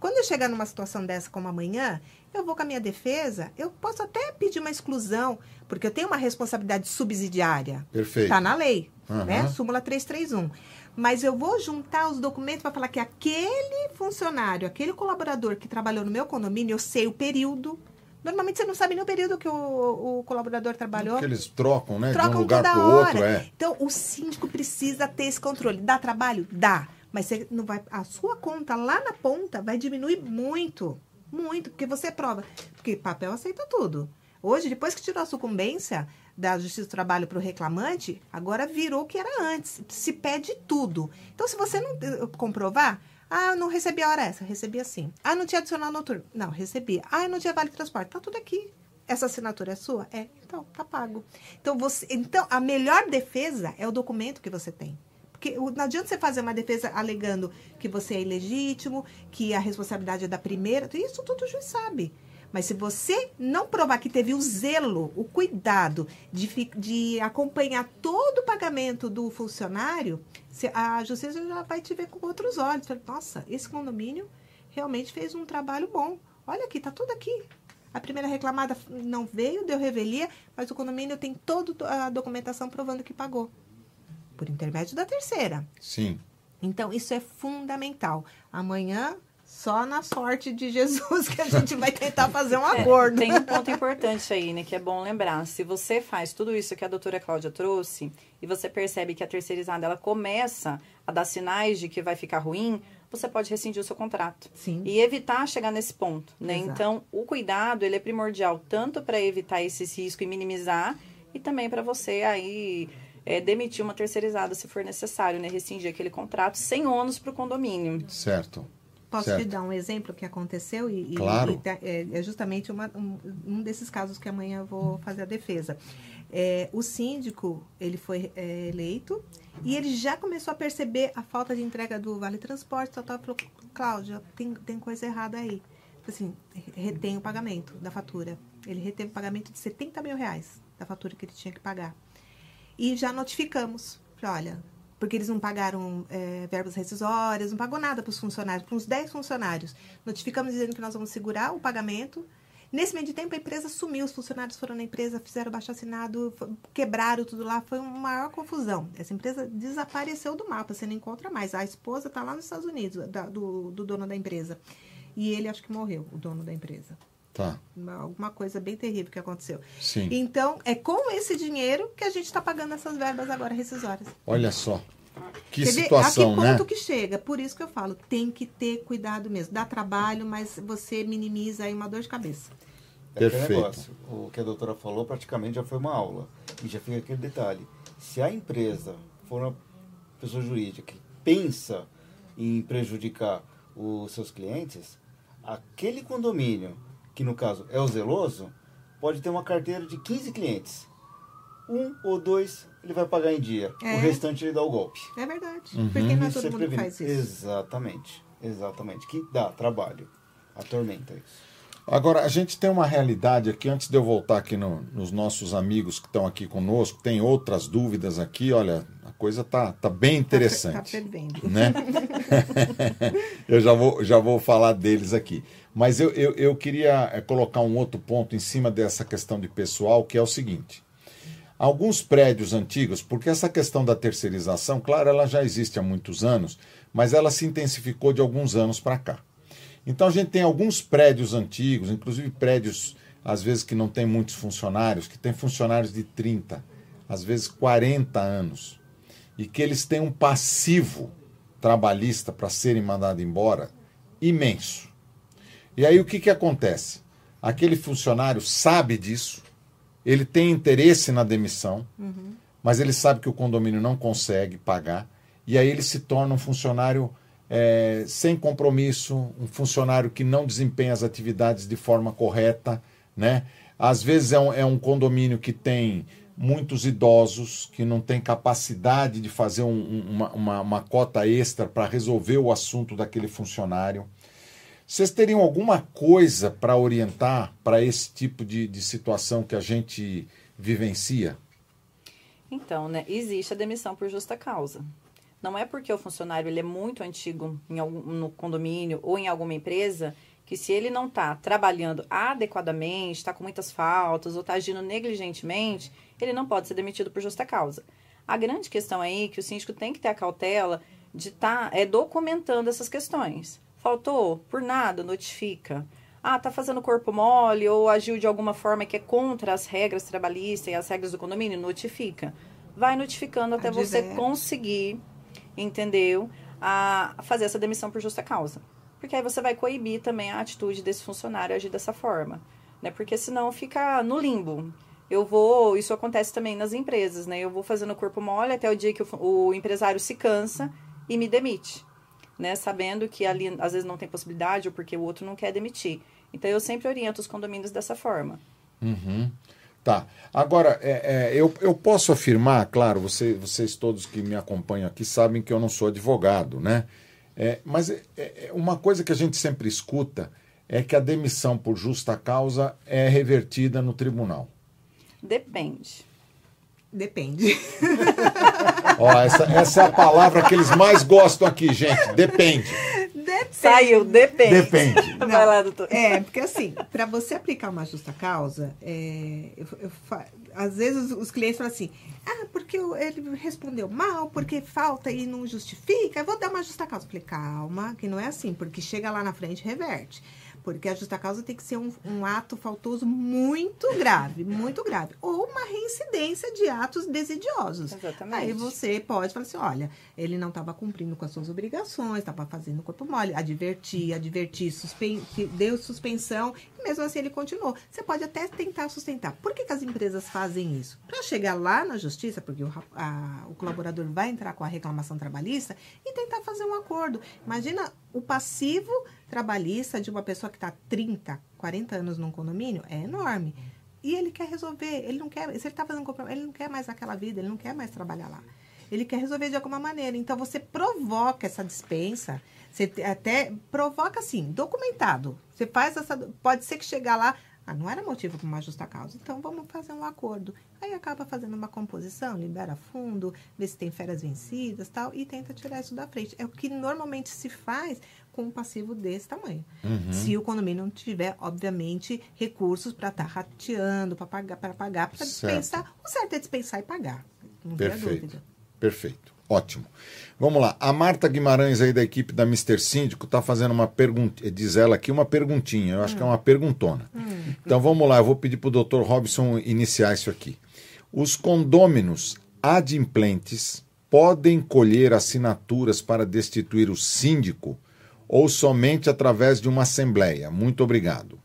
Quando eu chegar numa situação dessa como amanhã, eu vou com a minha defesa, eu posso até pedir uma exclusão, porque eu tenho uma responsabilidade subsidiária. Perfeito. Está na lei, Aham. né? Súmula 331. Mas eu vou juntar os documentos para falar que aquele funcionário, aquele colaborador que trabalhou no meu condomínio, eu sei o período. Normalmente você não sabe nem o período que o, o colaborador trabalhou. Porque eles trocam, né? de Trocam um lugar para o hora. outro, é. Então, o síndico precisa ter esse controle. Dá trabalho? Dá. Mas você não vai, a sua conta lá na ponta vai diminuir muito. Muito. Porque você prova. Porque papel aceita tudo. Hoje, depois que tirou a sucumbência da Justiça do Trabalho para o reclamante, agora virou o que era antes. Se pede tudo. Então, se você não eh, comprovar, ah, eu não recebi a hora essa, recebi assim. Ah, não tinha adicional noturno. Não, recebi. Ah, não tinha vale transporte. Tá tudo aqui. Essa assinatura é sua? É. Então, tá pago. Então, você, então, a melhor defesa é o documento que você tem. Porque não adianta você fazer uma defesa alegando que você é ilegítimo, que a responsabilidade é da primeira. Isso tudo o juiz sabe. Mas se você não provar que teve o zelo, o cuidado de, de acompanhar todo o pagamento do funcionário, a justiça já vai te ver com outros olhos. Fala, Nossa, esse condomínio realmente fez um trabalho bom. Olha aqui, tá tudo aqui. A primeira reclamada não veio, deu revelia, mas o condomínio tem toda a documentação provando que pagou. Por intermédio da terceira. Sim. Então, isso é fundamental. Amanhã, só na sorte de Jesus que a gente vai tentar fazer um É, acordo. tem um ponto importante aí, né, que é bom lembrar. Se você faz tudo isso que a doutora Cláudia trouxe e você percebe que a terceirizada ela começa a dar sinais de que vai ficar ruim, você pode rescindir o seu contrato. Sim. E evitar chegar nesse ponto, né? Exato. Então, o cuidado, ele é primordial tanto para evitar esses riscos e minimizar e também para você aí é, demitir uma terceirizada se for necessário, né? Rescindir aquele contrato sem ônus para o condomínio. Certo. Posso Certo. te dar um exemplo que aconteceu? E, e- Claro. e tá- é, é justamente uma- um, um desses casos que amanhã eu vou fazer a defesa. É, o síndico, ele foi é, eleito e ele já começou a perceber a falta de entrega do Vale Transporte. Tal, tal, falou, Cláudia, tem, tem coisa errada aí. Assim, retém o pagamento da fatura. Ele reteve o pagamento de 70 mil reais da fatura que ele tinha que pagar. E já notificamos. Falei, olha, porque eles não pagaram é, verbas rescisórias, não pagou nada para os funcionários, para uns 10 funcionários. Notificamos dizendo que nós vamos segurar o pagamento. Nesse meio de tempo, a empresa sumiu, os funcionários foram na empresa, fizeram baixo assinado, quebraram tudo lá, foi uma maior confusão. Essa empresa desapareceu do mapa, você não encontra mais. A esposa está lá nos Estados Unidos, da- do, do dono da empresa. E ele acho que morreu, o dono da empresa. Tá. Uma- Alguma coisa bem terrível que aconteceu. Sim. Então, é com esse dinheiro que a gente está pagando essas verbas agora rescisórias. Olha só. que Quer ver? situação, a que né? ponto que chega? Por isso que eu falo, tem que ter cuidado mesmo. Dá trabalho, mas você minimiza aí uma dor de cabeça. É Perfeito. negócio. O que a doutora falou praticamente já foi uma aula. E já fica aquele detalhe. Se a empresa for uma pessoa jurídica que pensa em prejudicar os seus clientes, aquele condomínio, que no caso é o zeloso, pode ter uma carteira de 15 clientes. Um ou dois ele vai pagar em dia. É. O restante ele dá o golpe. É verdade. Uhum. Porque não é Isso todo é mundo que prevenido. faz isso. Exatamente. Exatamente. Que dá trabalho. Atormenta isso. Agora, a gente tem uma realidade aqui, antes de eu voltar aqui no- nos nossos amigos que estão aqui conosco, tem outras dúvidas aqui, olha, a coisa tá, tá bem Tá, fer- interessante. tá fervendo. né? *laughs* eu já vou, já vou falar deles aqui. Mas eu, eu, eu queria eh, colocar um outro ponto em cima dessa questão de pessoal, que é o seguinte. Alguns prédios antigos, porque essa questão da terceirização, claro, ela já existe há muitos anos, mas ela se intensificou de alguns anos para cá. Então a gente tem alguns prédios antigos, inclusive prédios, às vezes, que não tem muitos funcionários, que tem funcionários de 30, às vezes 40 anos, e que eles têm um passivo trabalhista para serem mandados embora imenso. E aí o que, que acontece? Aquele funcionário sabe disso, ele tem interesse na demissão, mas ele sabe que o condomínio não consegue pagar, e aí ele se torna um funcionário eh, sem compromisso, um funcionário que não desempenha as atividades de forma correta, né? Às vezes é um, é um condomínio que tem muitos idosos que não tem capacidade de fazer um- uma, uma, uma cota extra para resolver o assunto daquele funcionário. Vocês teriam alguma coisa para orientar para esse tipo de, de situação que a gente vivencia? Então, né, existe a demissão por justa causa. Não é porque o funcionário ele é muito antigo em algum, no condomínio ou em alguma empresa que se ele não está trabalhando adequadamente, está com muitas faltas ou está agindo negligentemente, ele não pode ser demitido por justa causa. A grande questão aí é que o síndico tem que ter a cautela de estar é, documentando essas questões. Faltou? Por nada, notifica. Ah, tá fazendo corpo mole ou agiu de alguma forma que é contra as regras trabalhistas e as regras do condomínio, notifica. Vai notificando até você conseguir, entendeu? A fazer essa demissão por justa causa. Porque aí você vai coibir também a atitude desse funcionário agir dessa forma, né? Porque senão fica no limbo. Eu vou, isso acontece também nas empresas, né? Eu vou fazendo corpo mole até o dia que o, o empresário se cansa e me demite, né? Sabendo que ali às vezes não tem possibilidade ou porque o outro não quer demitir. Então eu sempre oriento os condomínios dessa forma. Tá. Agora, é, é, eu, eu posso afirmar, claro, você- vocês todos que me acompanham aqui sabem que eu não sou advogado, né? É, mas é, é, uma coisa que a gente sempre escuta é que a demissão por justa causa é revertida no tribunal. Depende. Depende. *laughs* Ó, essa, essa é a palavra que eles mais gostam aqui, gente. Depende. Depende. Saiu, depende. Depende. *laughs* Vai lá, doutor. É, porque assim, para você aplicar uma justa causa, é, eu, eu às vezes os, os clientes falam assim, ah, porque ele respondeu mal, porque falta e não justifica, eu vou dar uma justa causa. Eu falei, calma, que não é assim, porque chega lá na frente e reverte. Porque a justa causa tem que ser um, um ato faltoso muito grave, muito grave. Ou uma reincidência de atos desidiosos. Exatamente. Aí você pode falar assim, olha, ele não estava cumprindo com as suas obrigações, estava fazendo corpo mole, advertir, advertir, suspen deu suspensão, mesmo assim ele continuou. Você pode até tentar sustentar. Por que, que as empresas fazem isso? Para chegar lá na justiça, porque o, a- o colaborador vai entrar com a reclamação trabalhista e tentar fazer um acordo. Imagina o passivo trabalhista de uma pessoa que está 30, 40 anos num condomínio, é enorme. E ele quer resolver, ele não quer, se ele está fazendo compromisso, ele não quer mais aquela vida, ele não quer mais trabalhar lá. Ele quer resolver de alguma maneira. Então você provoca essa dispensa, você até provoca assim, documentado. Você faz essa. Pode ser que chegar lá. Ah, não era motivo para uma justa causa. Então vamos fazer um acordo. Aí acaba fazendo uma composição, libera fundo, vê se tem férias vencidas tal, e tenta tirar isso da frente. É o que normalmente se faz com um passivo desse tamanho. Se o condomínio não tiver, obviamente, recursos para estar rateando, para pagar, para pagar, para dispensar. O certo é dispensar e pagar. Não Perfeito. dúvida. Perfeito. Ótimo. Vamos lá. A Marta Guimarães aí da equipe da Mr. Síndico está fazendo uma pergunta, diz ela aqui uma perguntinha, eu acho que é uma perguntona. Então vamos lá, eu vou pedir para o Dr. Robson iniciar isso aqui. Os condôminos adimplentes podem colher assinaturas para destituir o síndico ou somente através de uma assembleia? Muito obrigado.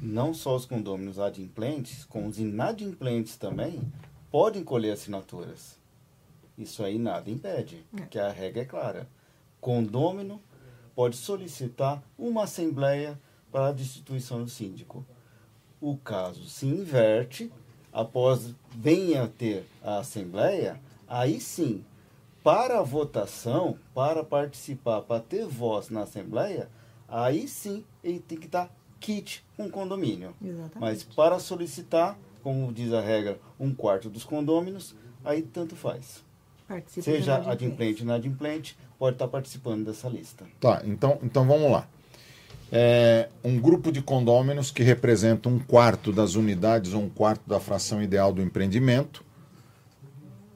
Não só os condôminos adimplentes, como os inadimplentes também podem colher assinaturas. Isso aí nada impede, é. que a regra é clara. Condômino pode solicitar uma assembleia para a destituição do síndico. O caso se inverte, após venha ter a assembleia, aí sim, para a votação, para participar, para ter voz na assembleia, aí sim ele tem que dar kit com condomínio. Exatamente. Mas para solicitar, como diz a regra, um quarto dos condôminos, aí tanto faz. Participa Seja adimplente ou inadimplente, pode estar participando dessa lista. Tá, então, então vamos lá. É um grupo de condôminos que representa um quarto das unidades ou um quarto da fração ideal do empreendimento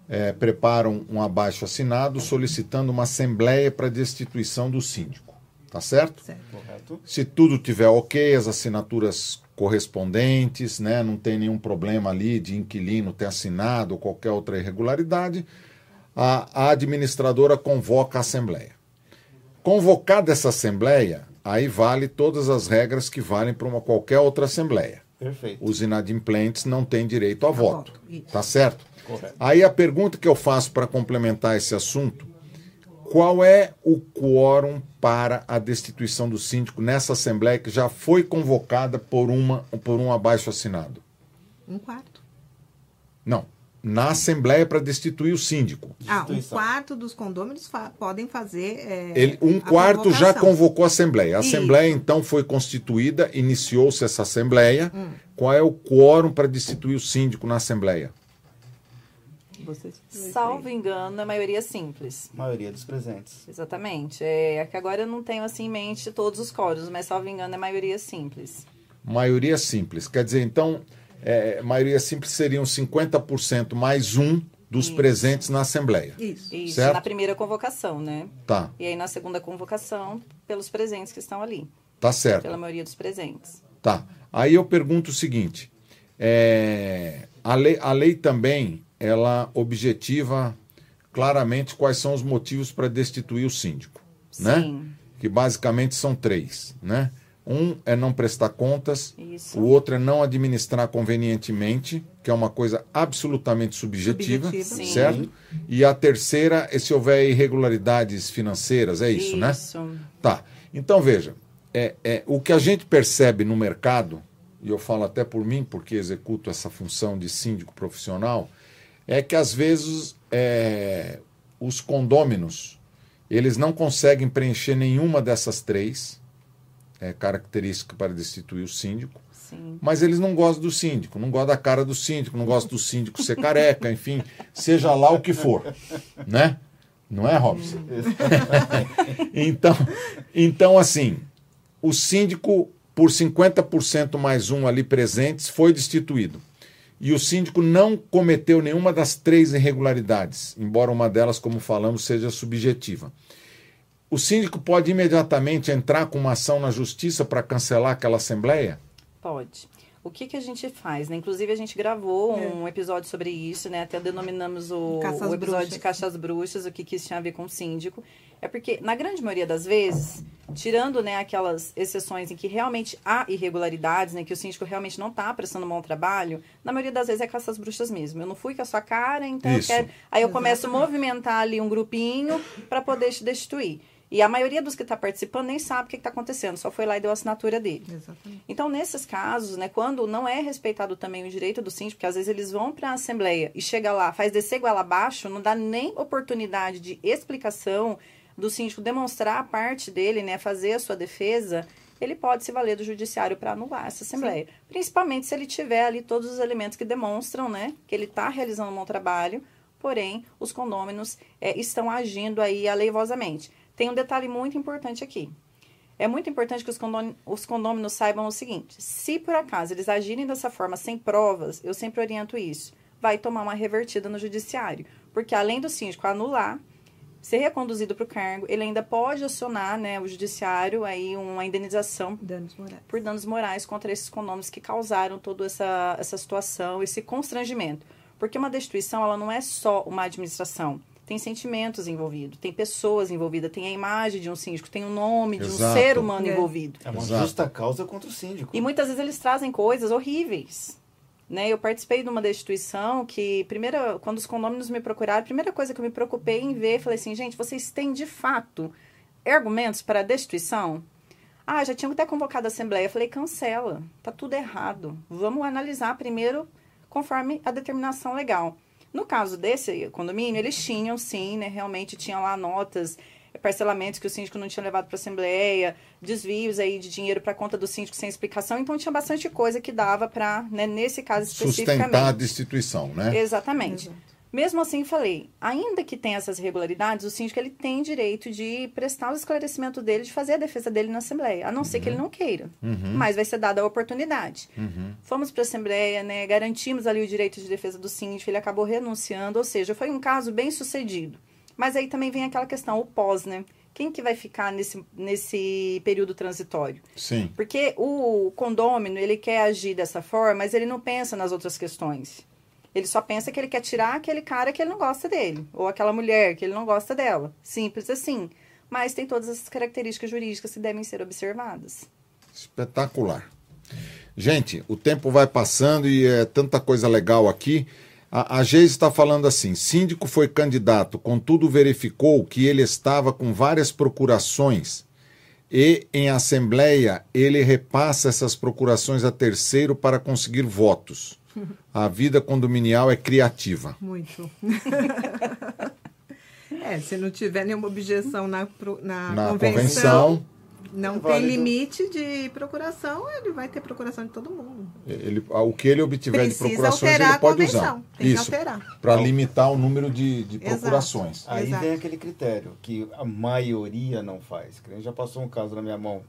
é, preparam um abaixo assinado solicitando uma assembleia para destituição do síndico. Tá certo? Certo. Correto. Se tudo tiver ok, as assinaturas correspondentes, né, não tem nenhum problema ali de inquilino ter assinado ou qualquer outra irregularidade, a, a administradora convoca a assembleia. Convocada essa assembleia, aí vale todas as regras que valem para uma qualquer outra assembleia. Perfeito. Os inadimplentes não têm direito a, a voto. voto. Tá certo? Correto. Aí a pergunta que eu faço para complementar esse assunto: qual é o quórum para a destituição do síndico nessa assembleia que já foi convocada por uma por um abaixo assinado? Um quarto. Não. Na Assembleia para destituir o síndico. Ah, um quarto dos condôminos fa podem fazer. É, Ele, um quarto já convocou a Assembleia. A Isso. Assembleia, então, foi constituída, iniciou-se essa Assembleia. Hum. Qual é o quórum para destituir o síndico na Assembleia? Vocês Salvo engano, a maioria simples. Maioria dos presentes. Exatamente. É, é que agora eu não tenho assim em mente todos os códigos, mas salvo engano é maioria simples. Maioria simples. Quer dizer, então, é, maioria simples seriam 50% mais um dos Isso. presentes na Assembleia. Isso. Isso, certo? na primeira convocação, né? Tá. E aí na segunda convocação, pelos presentes que estão ali. Tá certo. Pela maioria dos presentes. Tá. Aí eu pergunto o seguinte: é, a, lei, a lei também ela objetiva claramente quais são os motivos para destituir o síndico, né? Sim. né? Que basicamente são três, né? Um é não prestar contas, Isso. o outro é não administrar convenientemente, que é uma coisa absolutamente subjetiva, subjetiva. certo? Sim. E a terceira é se houver irregularidades financeiras, é isso, né? isso. né? Tá. Então veja, é, é, o que a gente percebe no mercado, e eu falo até por mim, porque executo essa função de síndico profissional, é que às vezes é, os condôminos eles não conseguem preencher nenhuma dessas três é, características para destituir o síndico. Sim. Mas eles não gostam do síndico, não gostam da cara do síndico, não gostam do síndico ser careca, enfim, seja lá o que for, né? Não é, Robson? *laughs* então, então, assim, o síndico, por 50% mais um ali presentes, foi destituído e o síndico não cometeu nenhuma das três irregularidades, embora uma delas, como falamos, seja subjetiva. O síndico pode imediatamente entrar com uma ação na justiça para cancelar aquela assembleia? Pode o que, que a gente faz, né? Inclusive, a gente gravou é. um episódio sobre isso, né? Até denominamos o, o episódio bruxas. de Caixas Bruxas, o que, que isso tinha a ver com o síndico. É porque, na grande maioria das vezes, tirando né, aquelas exceções em que realmente há irregularidades, né? Que o síndico realmente não está prestando um bom trabalho, na maioria das vezes é caças bruxas mesmo. Eu não fui com a sua cara, então eu quero... Aí eu começo a movimentar ali um grupinho para poder te destituir. E a maioria dos que está participando nem sabe o que está acontecendo, só foi lá e deu a assinatura dele. Exatamente. Então, nesses casos, né, quando não é respeitado também o direito do síndico, porque às vezes eles vão para a assembleia e chega lá, faz descer igual abaixo, não dá nem oportunidade de explicação do síndico demonstrar a parte dele, né, fazer a sua defesa, ele pode se valer do judiciário para anular essa assembleia. Sim. Principalmente se ele tiver ali todos os elementos que demonstram, né, que ele está realizando um bom trabalho, porém os condôminos é, estão agindo aí aleivosamente. Tem um detalhe muito importante aqui. É muito importante que os, os condôminos saibam o seguinte: se por acaso eles agirem dessa forma sem provas, eu sempre oriento isso, vai tomar uma revertida no judiciário. Porque além do síndico anular, ser reconduzido para o cargo, ele ainda pode acionar né, o judiciário aí uma indenização danos por danos morais contra esses condôminos que causaram toda essa, essa situação, esse constrangimento. Porque uma destituição, ela não é só uma administração. Tem sentimentos envolvidos, tem pessoas envolvidas, tem a imagem de um síndico, tem o nome de um Exato. ser humano É. envolvido. É uma Exato. justa causa contra o síndico. E muitas vezes eles trazem coisas horríveis. Né? Eu participei de uma destituição que, primeira, quando os condôminos me procuraram, a primeira coisa que eu me preocupei em ver, falei assim, gente, vocês têm de fato argumentos para a destituição? Ah, já tinham até convocado a assembleia. Eu falei, cancela, tá tudo errado. Vamos analisar primeiro conforme a determinação legal. No caso desse condomínio, eles tinham sim, né? Realmente tinham lá notas, parcelamentos que o síndico não tinha levado para a assembleia, desvios aí de dinheiro para conta do síndico sem explicação. Então tinha bastante coisa que dava para, né, nesse caso especificamente. Sustentar a destituição, né? Exatamente. Exato. Mesmo assim, falei, ainda que tenha essas irregularidades, o síndico ele tem direito de prestar o esclarecimento dele, de fazer a defesa dele na Assembleia, a não ser que ele não queira. Mas vai ser dada a oportunidade. Fomos para a Assembleia, né, garantimos ali o direito de defesa do síndico, ele acabou renunciando, ou seja, foi um caso bem sucedido. Mas aí também vem aquela questão, o pós, né? Quem que vai ficar nesse, nesse período transitório? Sim. Porque o condômino, ele quer agir dessa forma, mas ele não pensa nas outras questões. Ele só pensa que ele quer tirar aquele cara que ele não gosta dele, ou aquela mulher que ele não gosta dela. Simples assim. Mas tem todas essas características jurídicas que devem ser observadas. Espetacular. Gente, o tempo vai passando e é tanta coisa legal aqui. A, a está falando assim: síndico foi candidato, contudo verificou que ele estava com várias procurações e em assembleia ele repassa essas procurações a terceiro para conseguir votos. A vida condominial é criativa. Muito. *laughs* é, se não tiver nenhuma objeção na, na, Na convenção, convenção, não É tem limite de procuração, ele vai ter procuração de todo mundo. ele, o que ele obtiver Precisa de procurações ele pode usar. Tem que Isso, alterar. para limitar o número de, de Exato. procurações. Aí Exato. vem aquele critério que a maioria não faz. Já passou um caso na minha mão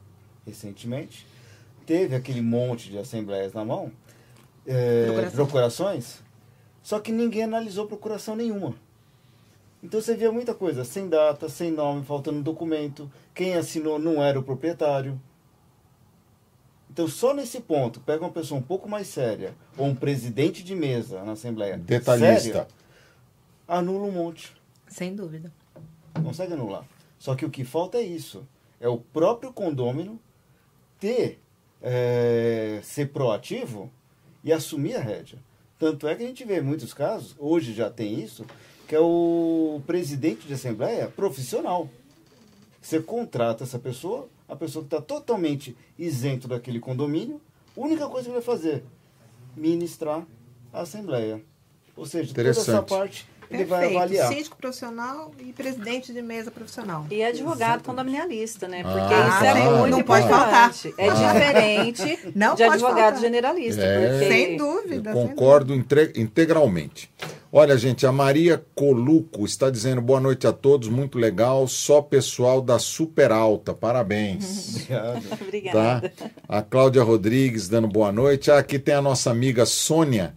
recentemente. Teve aquele monte de assembleias na mão, é, Procuração. procurações, só que ninguém analisou procuração nenhuma. Então você via muita coisa, sem data, sem nome, faltando documento, quem assinou não era o proprietário. Então só nesse ponto, pega uma pessoa um pouco mais séria, ou um presidente de mesa na Assembleia, Detalhista. séria, anula um monte Sem dúvida. consegue anular. Só que o que falta é isso. É o próprio condômino ter, é, ser proativo e assumir a rédea. Tanto é que a gente vê muitos casos, hoje já tem isso, que é o presidente de assembleia profissional. Você contrata essa pessoa, a pessoa que está totalmente isento daquele condomínio, a única coisa que ele vai fazer, ministrar a assembleia. Ou seja, toda essa parte ele vai Perfeito. avaliar. Síndico profissional e presidente de mesa profissional. E advogado condominialista, né? Porque Ah, isso é sim. muito Não pode importante. É diferente *laughs* Não de pode advogado faltar. generalista. É. Porque Sem Eu dúvida. sem concordo entre- integralmente. Olha, gente, a Maria Coluco está dizendo boa noite a todos, muito legal, só pessoal da Super Alta, parabéns. *laughs* Obrigado. tá? Obrigada. A Cláudia Rodrigues dando boa noite. Ah, aqui tem a nossa amiga Sônia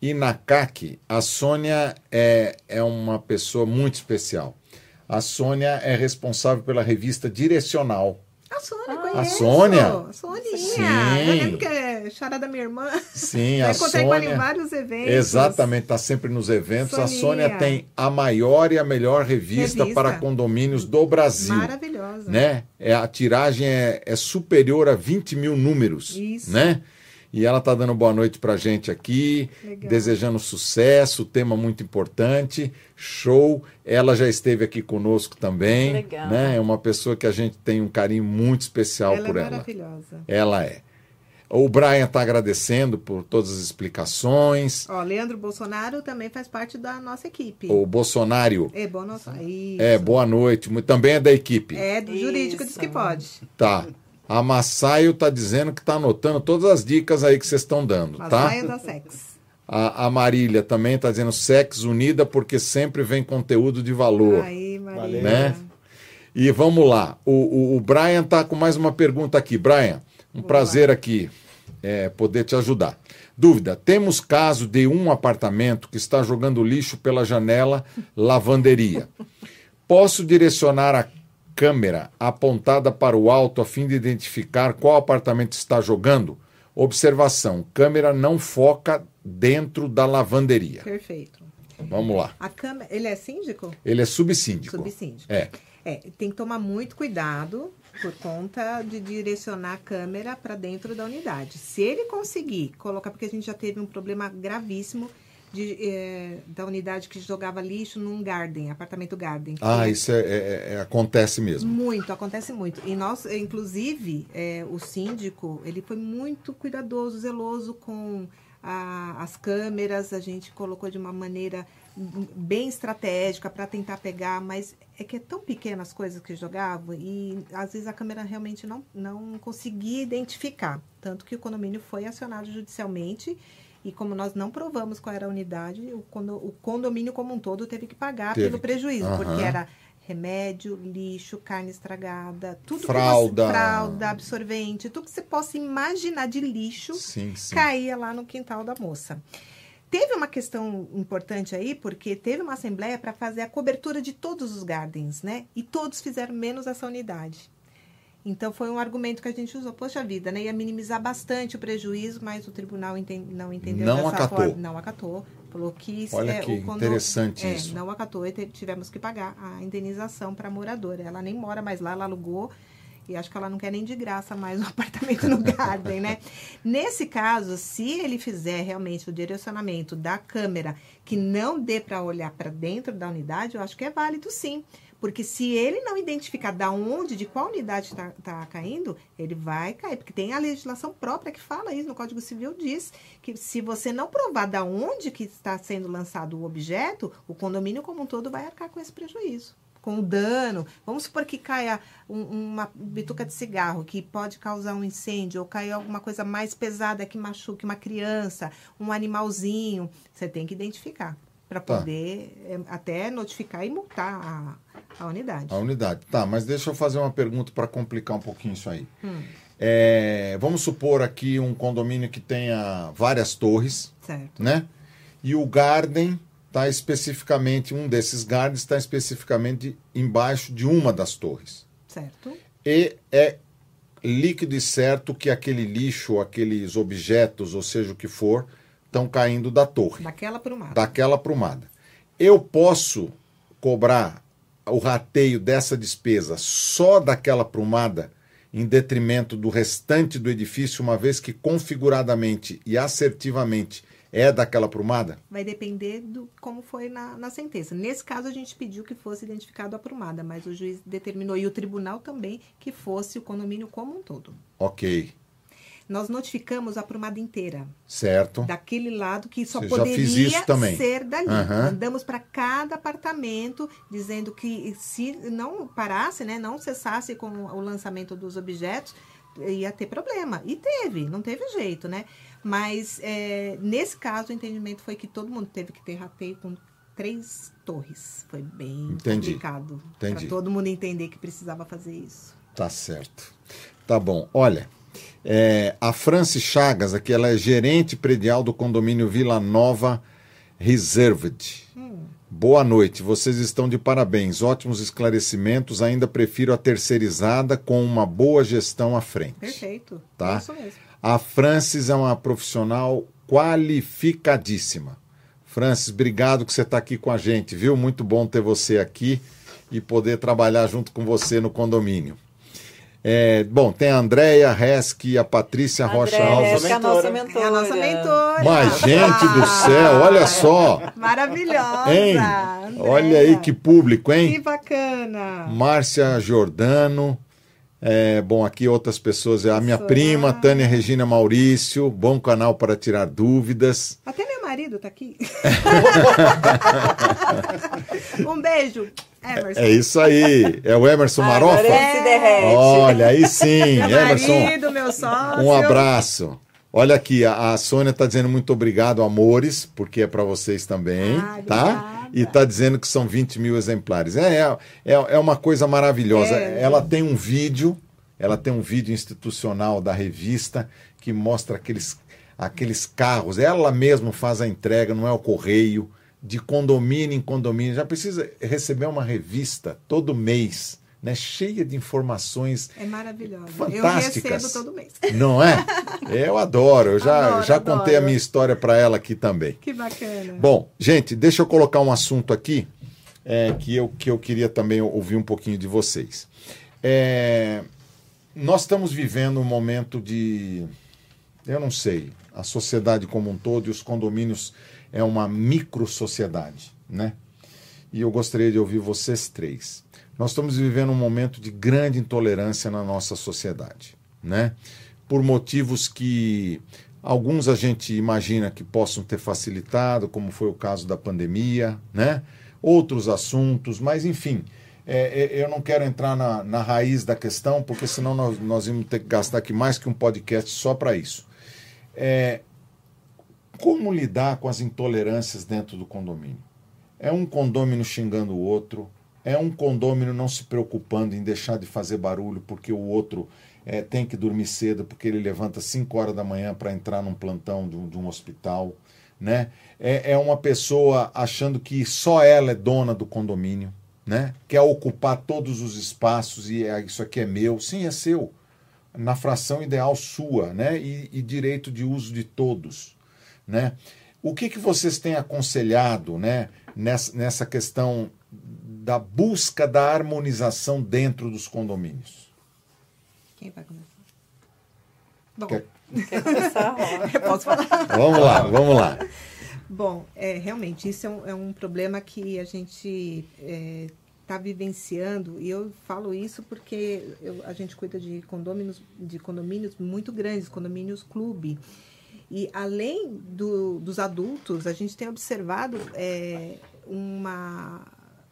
Inakaki. A Sônia é, é uma pessoa muito especial. A Sônia é responsável pela revista Direcional. A Sônia, Ah. conheço. A Sônia? A Soninha. Sim. Eu lembro que é charada da minha irmã. Sim, Eu a encontrei com ela em Sônia. vários eventos. Exatamente, está sempre nos eventos. A Soninha. Sônia tem a maior e a melhor revista, Revista. para condomínios do Brasil. Maravilhosa. Né? É, a tiragem é, é superior a 20 mil números. Isso. Né? E ela está dando boa noite para gente aqui, Legal. desejando sucesso, tema muito importante, show. Ela já esteve aqui conosco também. Legal. Né? É uma pessoa que a gente tem um carinho muito especial ela por é ela. maravilhosa. Ela é. O Brian está agradecendo por todas as explicações. Ó, Leandro Bolsonaro também faz parte da nossa equipe. O Bolsonaro. É bom nossa. Isso. É, boa noite. Também é da equipe. É, do jurídico diz que pode. Tá. A Massaio tá dizendo que tá anotando todas as dicas aí que vocês estão dando, Mas tá? saia da sex. A, a Marília também tá dizendo sex unida porque sempre vem conteúdo de valor. Aí, Maria. Valeu. Né? E vamos lá. O, o, o Brian tá com mais uma pergunta aqui. Brian, um prazer aqui é, poder te ajudar. Dúvida: temos caso de um apartamento que está jogando lixo pela janela, lavanderia. Posso direcionar a câmera apontada para o alto a fim de identificar qual apartamento está jogando? Observação: câmera não foca dentro da lavanderia. Perfeito. Vamos lá. A câmera, ele é síndico? Ele é subsíndico. Subsíndico. É. É, tem que tomar muito cuidado por conta de direcionar a câmera para dentro da unidade. Se ele conseguir colocar, porque a gente já teve um problema gravíssimo de, é, da unidade que jogava lixo num garden, apartamento garden. Ah, isso é, é, é, acontece mesmo. Muito, acontece muito. E nós, inclusive, é, o síndico, ele foi muito cuidadoso, zeloso com a, as câmeras, a gente colocou de uma maneira bem estratégica para tentar pegar, mas é que é tão pequenas as coisas que jogavam e às vezes a câmera realmente não, não conseguia identificar. Tanto que o condomínio foi acionado judicialmente e como nós não provamos qual era a unidade, o, o condomínio como um todo teve que pagar teve. pelo prejuízo, uhum. porque era remédio, lixo, carne estragada, tudo fralda, você, fralda, absorvente, tudo que você possa imaginar de lixo sim, sim. caía lá no quintal da moça. Teve uma questão importante aí, porque teve uma assembleia para fazer a cobertura de todos os gardens, né? E todos fizeram menos essa unidade. Então foi um argumento que a gente usou, poxa vida, né? Ia minimizar bastante o prejuízo, mas o tribunal não entendeu não acatou. forma. Não acatou. Falou que Olha é, que o interessante é, isso. Não acatou e tivemos que pagar a indenização para a moradora. Ela nem mora mais lá, ela alugou e acho que ela não quer nem de graça mais um *laughs* apartamento no Garden, né? *laughs* Nesse caso, se ele fizer realmente o direcionamento da câmera que não dê para olhar para dentro da unidade, eu acho que é válido sim. Porque se ele não identificar da onde, de qual unidade está tá caindo, ele vai cair. Porque tem a legislação própria que fala isso, no Código Civil diz que se você não provar da onde que está sendo lançado o objeto, o condomínio como um todo vai arcar com esse prejuízo. Com o dano. Vamos supor que caia um, uma bituca de cigarro que pode causar um incêndio, ou caia alguma coisa mais pesada que machuque uma criança, um animalzinho. Você tem que identificar para tá. poder tá. até notificar e multar a, a unidade. A unidade. Tá, mas deixa eu fazer uma pergunta para complicar um pouquinho isso aí. Hum. É, vamos supor aqui um condomínio que tenha várias torres. Certo. Né? E o Garden está especificamente, um desses gardens está especificamente embaixo de uma das torres. Certo. E é líquido e certo que aquele lixo, aqueles objetos, ou seja o que for, estão caindo da torre. Daquela prumada. Daquela prumada. Eu posso cobrar o rateio dessa despesa só daquela prumada em detrimento do restante do edifício, uma vez que configuradamente e assertivamente é daquela prumada? Vai depender do como foi na, na sentença. Nesse caso, a gente pediu que fosse identificado a prumada, mas o juiz determinou, e o tribunal também, que fosse o condomínio como um todo. Ok nós notificamos a prumada inteira. Certo. Daquele lado que só Você poderia ser dali. Uhum. Andamos para cada apartamento dizendo que se não parasse, né, não cessasse com o lançamento dos objetos, ia ter problema. E teve, não teve jeito, né? Mas é, nesse caso o entendimento foi que todo mundo teve que ter rateio com três torres. Foi bem Entendi. complicado para todo mundo entender que precisava fazer isso. Tá certo. Tá bom. Olha, é, a Franci Chagas, aqui, ela é gerente predial do condomínio Vila Nova Reserved. Hum. Boa noite, vocês estão de parabéns, ótimos esclarecimentos. Ainda prefiro a terceirizada com uma boa gestão à frente. Perfeito. Tá? É isso mesmo. A Francis é uma profissional qualificadíssima. Francis, obrigado que você está aqui com a gente, viu? Muito bom ter você aqui e poder trabalhar junto com você no condomínio. É, bom, tem a Andréia Reski, a Patrícia Rocha Alves. É a nossa mentora. É a nossa mentora. Mas, gente do céu, olha só. Maravilhosa. Hein? Olha aí que público, hein? Que bacana. Márcia Jordano. É, bom, aqui outras pessoas. A minha prima, Tânia Regina Maurício. Bom canal para tirar dúvidas. Até meu marido está aqui. *laughs* um beijo. Emerson. É isso aí. É o Emerson Marofa? É. Olha, aí *laughs* sim. Meu Emerson. Marido, meu sócio. Um abraço. Olha aqui, a, a Sônia está dizendo muito obrigado, amores, porque é para vocês também, ah, tá? E está dizendo que são 20 mil exemplares. É, é, é, é uma coisa maravilhosa. É. Ela tem um vídeo, ela tem um vídeo institucional da revista que mostra aqueles, aqueles carros. Ela mesma faz a entrega, não é o correio de condomínio em condomínio, já precisa receber uma revista todo mês né, cheia de informações é maravilhosa. fantásticas. Eu recebo todo mês. Não é? Eu adoro. Eu já, Adoro, já contei a adoro. minha história para ela aqui também. Que bacana. Bom, gente, deixa eu colocar um assunto aqui é, que, eu, que eu queria também ouvir um pouquinho de vocês. É, nós estamos vivendo um momento de. Eu não sei, a sociedade como um todo e os condomínios é uma micro-sociedade, né? E eu gostaria de ouvir vocês três. Nós estamos vivendo um momento de grande intolerância na nossa sociedade, né? Por motivos que alguns a gente imagina que possam ter facilitado, como foi o caso da pandemia, né? Outros assuntos, mas enfim, é, é, eu não quero entrar na, na raiz da questão, porque senão nós, nós vamos ter que gastar aqui mais que um podcast só para isso. É, como lidar com as intolerâncias dentro do condomínio? É um condômino xingando o outro, é um condômino não se preocupando em deixar de fazer barulho porque o outro é, tem que dormir cedo, porque ele levanta 5 horas da manhã para entrar num plantão de um, de um hospital. Né? É, é uma pessoa achando que só ela é dona do condomínio, né? quer ocupar todos os espaços e é, isso aqui é meu. Sim, é seu, na fração ideal sua, né? e, e direito de uso de todos. Né? O que, que vocês têm aconselhado né, nessa, nessa questão da busca da harmonização dentro dos condomínios? Quem vai começar? Bom, Quer- Quer começar? *laughs* Posso falar. Vamos lá, vamos lá. Bom, é, realmente, isso é um, é um problema que a gente está vivenciando, e eu falo isso porque eu- a gente cuida de condomínios, de condomínios muito grandes, condomínios clube. E além do- dos adultos, a gente tem observado é, uma,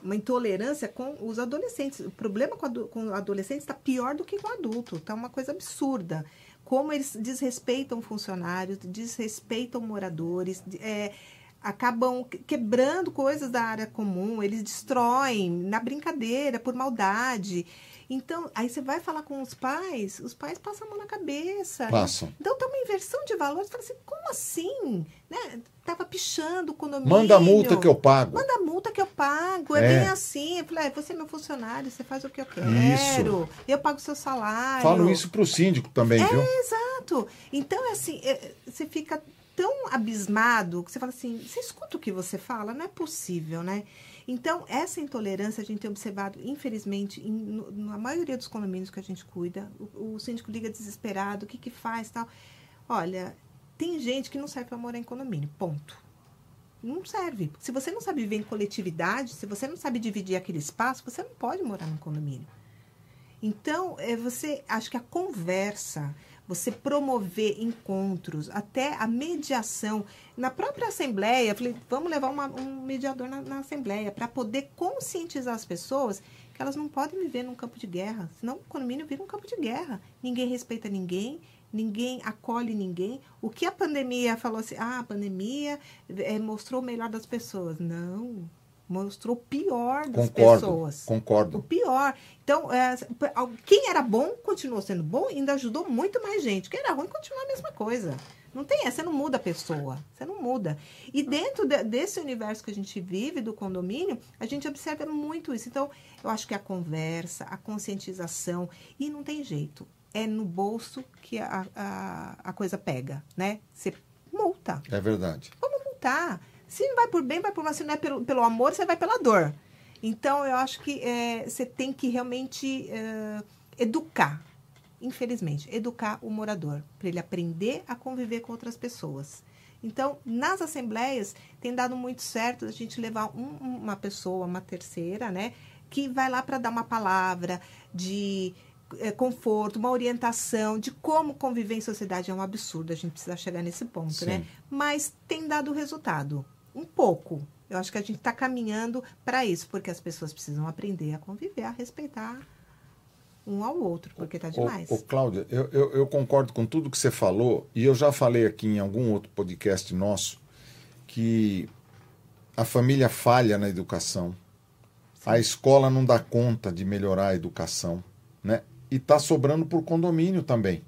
uma intolerância com os adolescentes. O problema com, ado- com adolescentes está pior do que com adulto. Está uma coisa absurda. Como eles desrespeitam funcionários, desrespeitam moradores, é, acabam que- quebrando coisas da área comum, eles destroem na brincadeira, por maldade. Então, aí você vai falar com os pais, os pais passam a mão na cabeça. Passam. Então tem uma inversão de valores. Você fala assim, como assim? Né? Tava pichando o condomínio. Manda a multa que eu pago. Manda a multa que eu pago. É, É. bem assim. Eu falei, ah, você é meu funcionário, você faz o que eu quero. Isso. Eu pago o seu salário. Falo isso para o síndico também, viu? Exato. Então, é assim, é, você fica tão abismado que você fala assim, você escuta o que você fala? Não é possível, né? Então, essa intolerância a gente tem observado, infelizmente, em, no- na maioria dos condomínios que a gente cuida. O, o síndico liga desesperado, o que que faz tal. Olha, tem gente que não serve para morar em condomínio, ponto. Não serve. Se você não sabe viver em coletividade, se você não sabe dividir aquele espaço, você não pode morar num condomínio. Então, é você, acho que a conversa, você promover encontros, até a mediação. Na própria Assembleia, falei, vamos levar uma- um mediador na, na Assembleia para poder conscientizar as pessoas que elas não podem viver num campo de guerra, senão o condomínio vira um campo de guerra. Ninguém respeita ninguém, ninguém acolhe ninguém. O que a pandemia falou assim, ah, a pandemia eh, mostrou o melhor das pessoas. Não, mostrou o pior das Concordo, pessoas. O concordo. pior. Então, é, quem era bom continuou sendo bom e ainda ajudou muito mais gente. Quem era ruim continua a mesma coisa. Não tem essa, você não muda a pessoa. Você não muda. E dentro de- desse universo que a gente vive, do condomínio, a gente observa muito isso. Então, eu acho que a conversa, a conscientização, e não tem jeito. É no bolso que a, a, a coisa pega, né? Você multa. É verdade. Vamos multar. Se não vai por bem, vai por mal. Se não é pelo, pelo amor, você vai pela dor. Então, eu acho que é, você tem que realmente é, educar, infelizmente, educar o morador, para ele aprender a conviver com outras pessoas. Então, nas assembleias, tem dado muito certo a gente levar um- uma pessoa, uma terceira, né, que vai lá para dar uma palavra de é, conforto, uma orientação de como conviver em sociedade. É um absurdo, a gente precisa chegar nesse ponto, Sim. né? Mas tem dado resultado. Um pouco. Eu acho que a gente está caminhando para isso, porque as pessoas precisam aprender a conviver, a respeitar um ao outro, porque tá demais. Ô, ô, Cláudia, eu, eu, eu concordo com tudo que você falou, e eu já falei aqui em algum outro podcast nosso que a família falha na educação, a escola não dá conta de melhorar a educação, né? E está sobrando por condomínio também.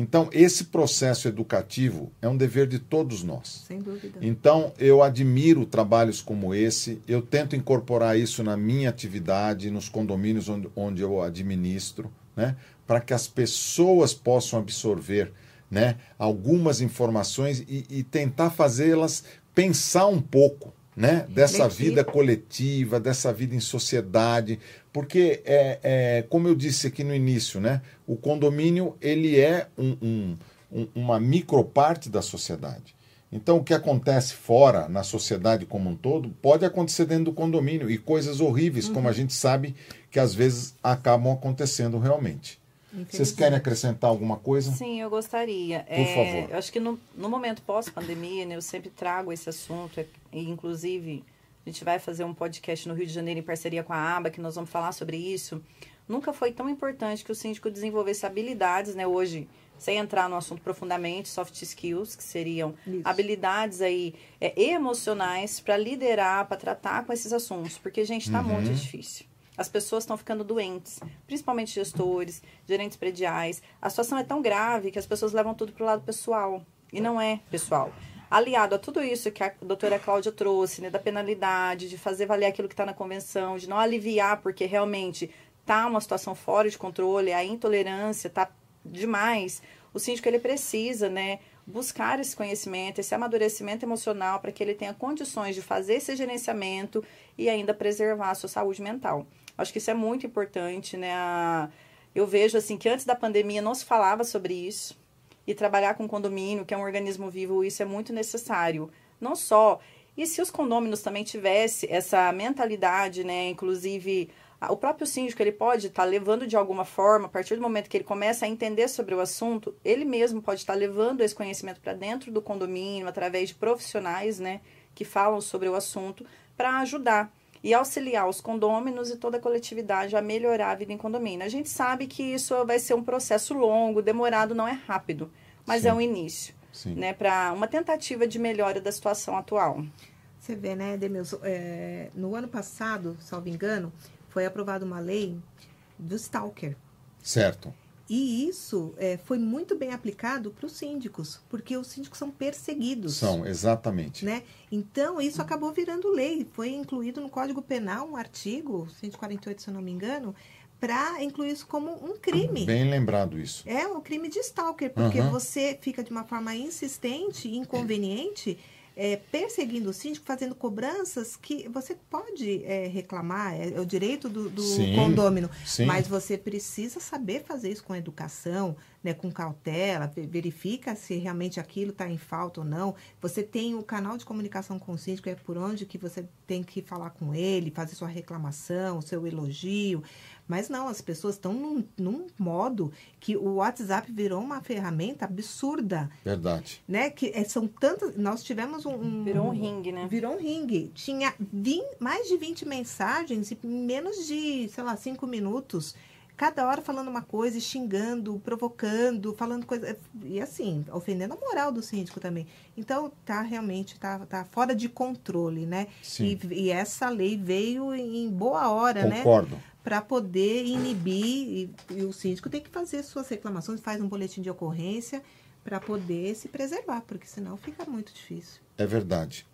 Então, esse processo educativo é um dever de todos nós. Sem dúvida. Então, eu admiro trabalhos como esse, eu tento incorporar isso na minha atividade, nos condomínios onde, onde eu administro, né? para que as pessoas possam absorver né? algumas informações e, e tentar fazê-las pensar um pouco né? dessa vida coletiva, dessa vida em sociedade, porque é, é, como eu disse aqui no início, né? o condomínio ele é um, um, um, uma microparte da sociedade. Então, o que acontece fora, na sociedade como um todo, pode acontecer dentro do condomínio e coisas horríveis, como a gente sabe que às vezes acabam acontecendo realmente. Vocês querem acrescentar alguma coisa? Sim, eu gostaria. Por favor. Eu acho que no, no momento pós-pandemia, né, eu sempre trago esse assunto, e inclusive a gente vai fazer um podcast no Rio de Janeiro em parceria com a ABA, que nós vamos falar sobre isso. Nunca foi tão importante que o síndico desenvolvesse habilidades, né? Hoje, sem entrar no assunto profundamente, soft skills, que seriam Isso. habilidades aí é, emocionais para liderar, para tratar com esses assuntos, porque gente está muito difícil. As pessoas estão ficando doentes, principalmente gestores, gerentes prediais. A situação é tão grave que as pessoas levam tudo para o lado pessoal. E não é pessoal. Aliado a tudo isso que a doutora Cláudia trouxe, né, da penalidade, de fazer valer aquilo que está na convenção, de não aliviar, porque realmente está uma situação fora de controle, a intolerância está demais. O síndico ele precisa, né, buscar esse conhecimento, esse amadurecimento emocional para que ele tenha condições de fazer esse gerenciamento e ainda preservar a sua saúde mental. Acho que isso é muito importante, né? Eu vejo assim que antes da pandemia não se falava sobre isso e trabalhar com condomínio, que é um organismo vivo, isso é muito necessário. Não só. E se os condôminos também tivessem essa mentalidade, né? Inclusive, o próprio síndico, ele pode estar levando de alguma forma, a partir do momento que ele começa a entender sobre o assunto, ele mesmo pode estar levando esse conhecimento para dentro do condomínio, através de profissionais, né? Que falam sobre o assunto, para ajudar e auxiliar os condôminos e toda a coletividade a melhorar a vida em condomínio. A gente sabe que isso vai ser um processo longo, demorado, não é rápido, mas Sim. é um início, Sim. né, para uma tentativa de melhora da situação atual. Você vê, né, Demilson, é, no ano passado, salvo engano, foi aprovada uma lei do Stalker. Certo. E isso é, foi muito bem aplicado para os síndicos, porque os síndicos são perseguidos. São, exatamente. Né? Então, isso acabou virando lei. Foi incluído no Código Penal um artigo, 148, se eu não me engano, para incluir isso como um crime. Bem lembrado isso. É o crime de stalker, porque Aham. você fica de uma forma insistente e inconveniente é, perseguindo o síndico, fazendo cobranças que você pode é, reclamar, é, é o direito do, do Sim, condômino, sim. mas você precisa saber fazer isso com educação, né, com cautela, ve- verifica se realmente aquilo está em falta ou não. Você tem o canal de comunicação com o síndico, é por onde que você tem que falar com ele, fazer sua reclamação, seu elogio. Mas não, as pessoas estão num, num modo que o WhatsApp virou uma ferramenta absurda, Verdade. né? Que é, são tantas. Nós tivemos um. um- Virou um ringue, né? Virou um ringue. Tinha 20 mais de 20 mensagens em menos de, sei lá, 5 minutos. Cada hora falando uma coisa, xingando, provocando, falando coisa. E assim, ofendendo a moral do síndico também. Então, tá realmente, tá, tá fora de controle, né? Sim. E, e essa lei veio em boa hora, né? Concordo. para poder inibir e, e o síndico tem que fazer suas reclamações, faz um boletim de ocorrência para poder se preservar, porque senão fica muito difícil. É verdade.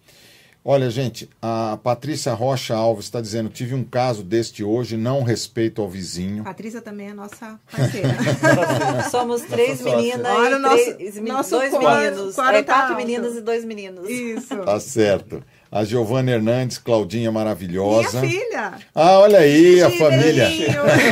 Olha, gente, a Patrícia Rocha Alves está dizendo: tive um caso deste hoje, não respeito ao vizinho. Patrícia também é nossa parceira. *laughs* Somos três sócia. meninas Olha e nosso- três, nosso dois quadro- meninos. quadro É, tá quatro meninas e dois meninos. Isso. Tá certo. A Giovana Hernandes, Claudinha maravilhosa. Minha filha. Ah, olha aí a família.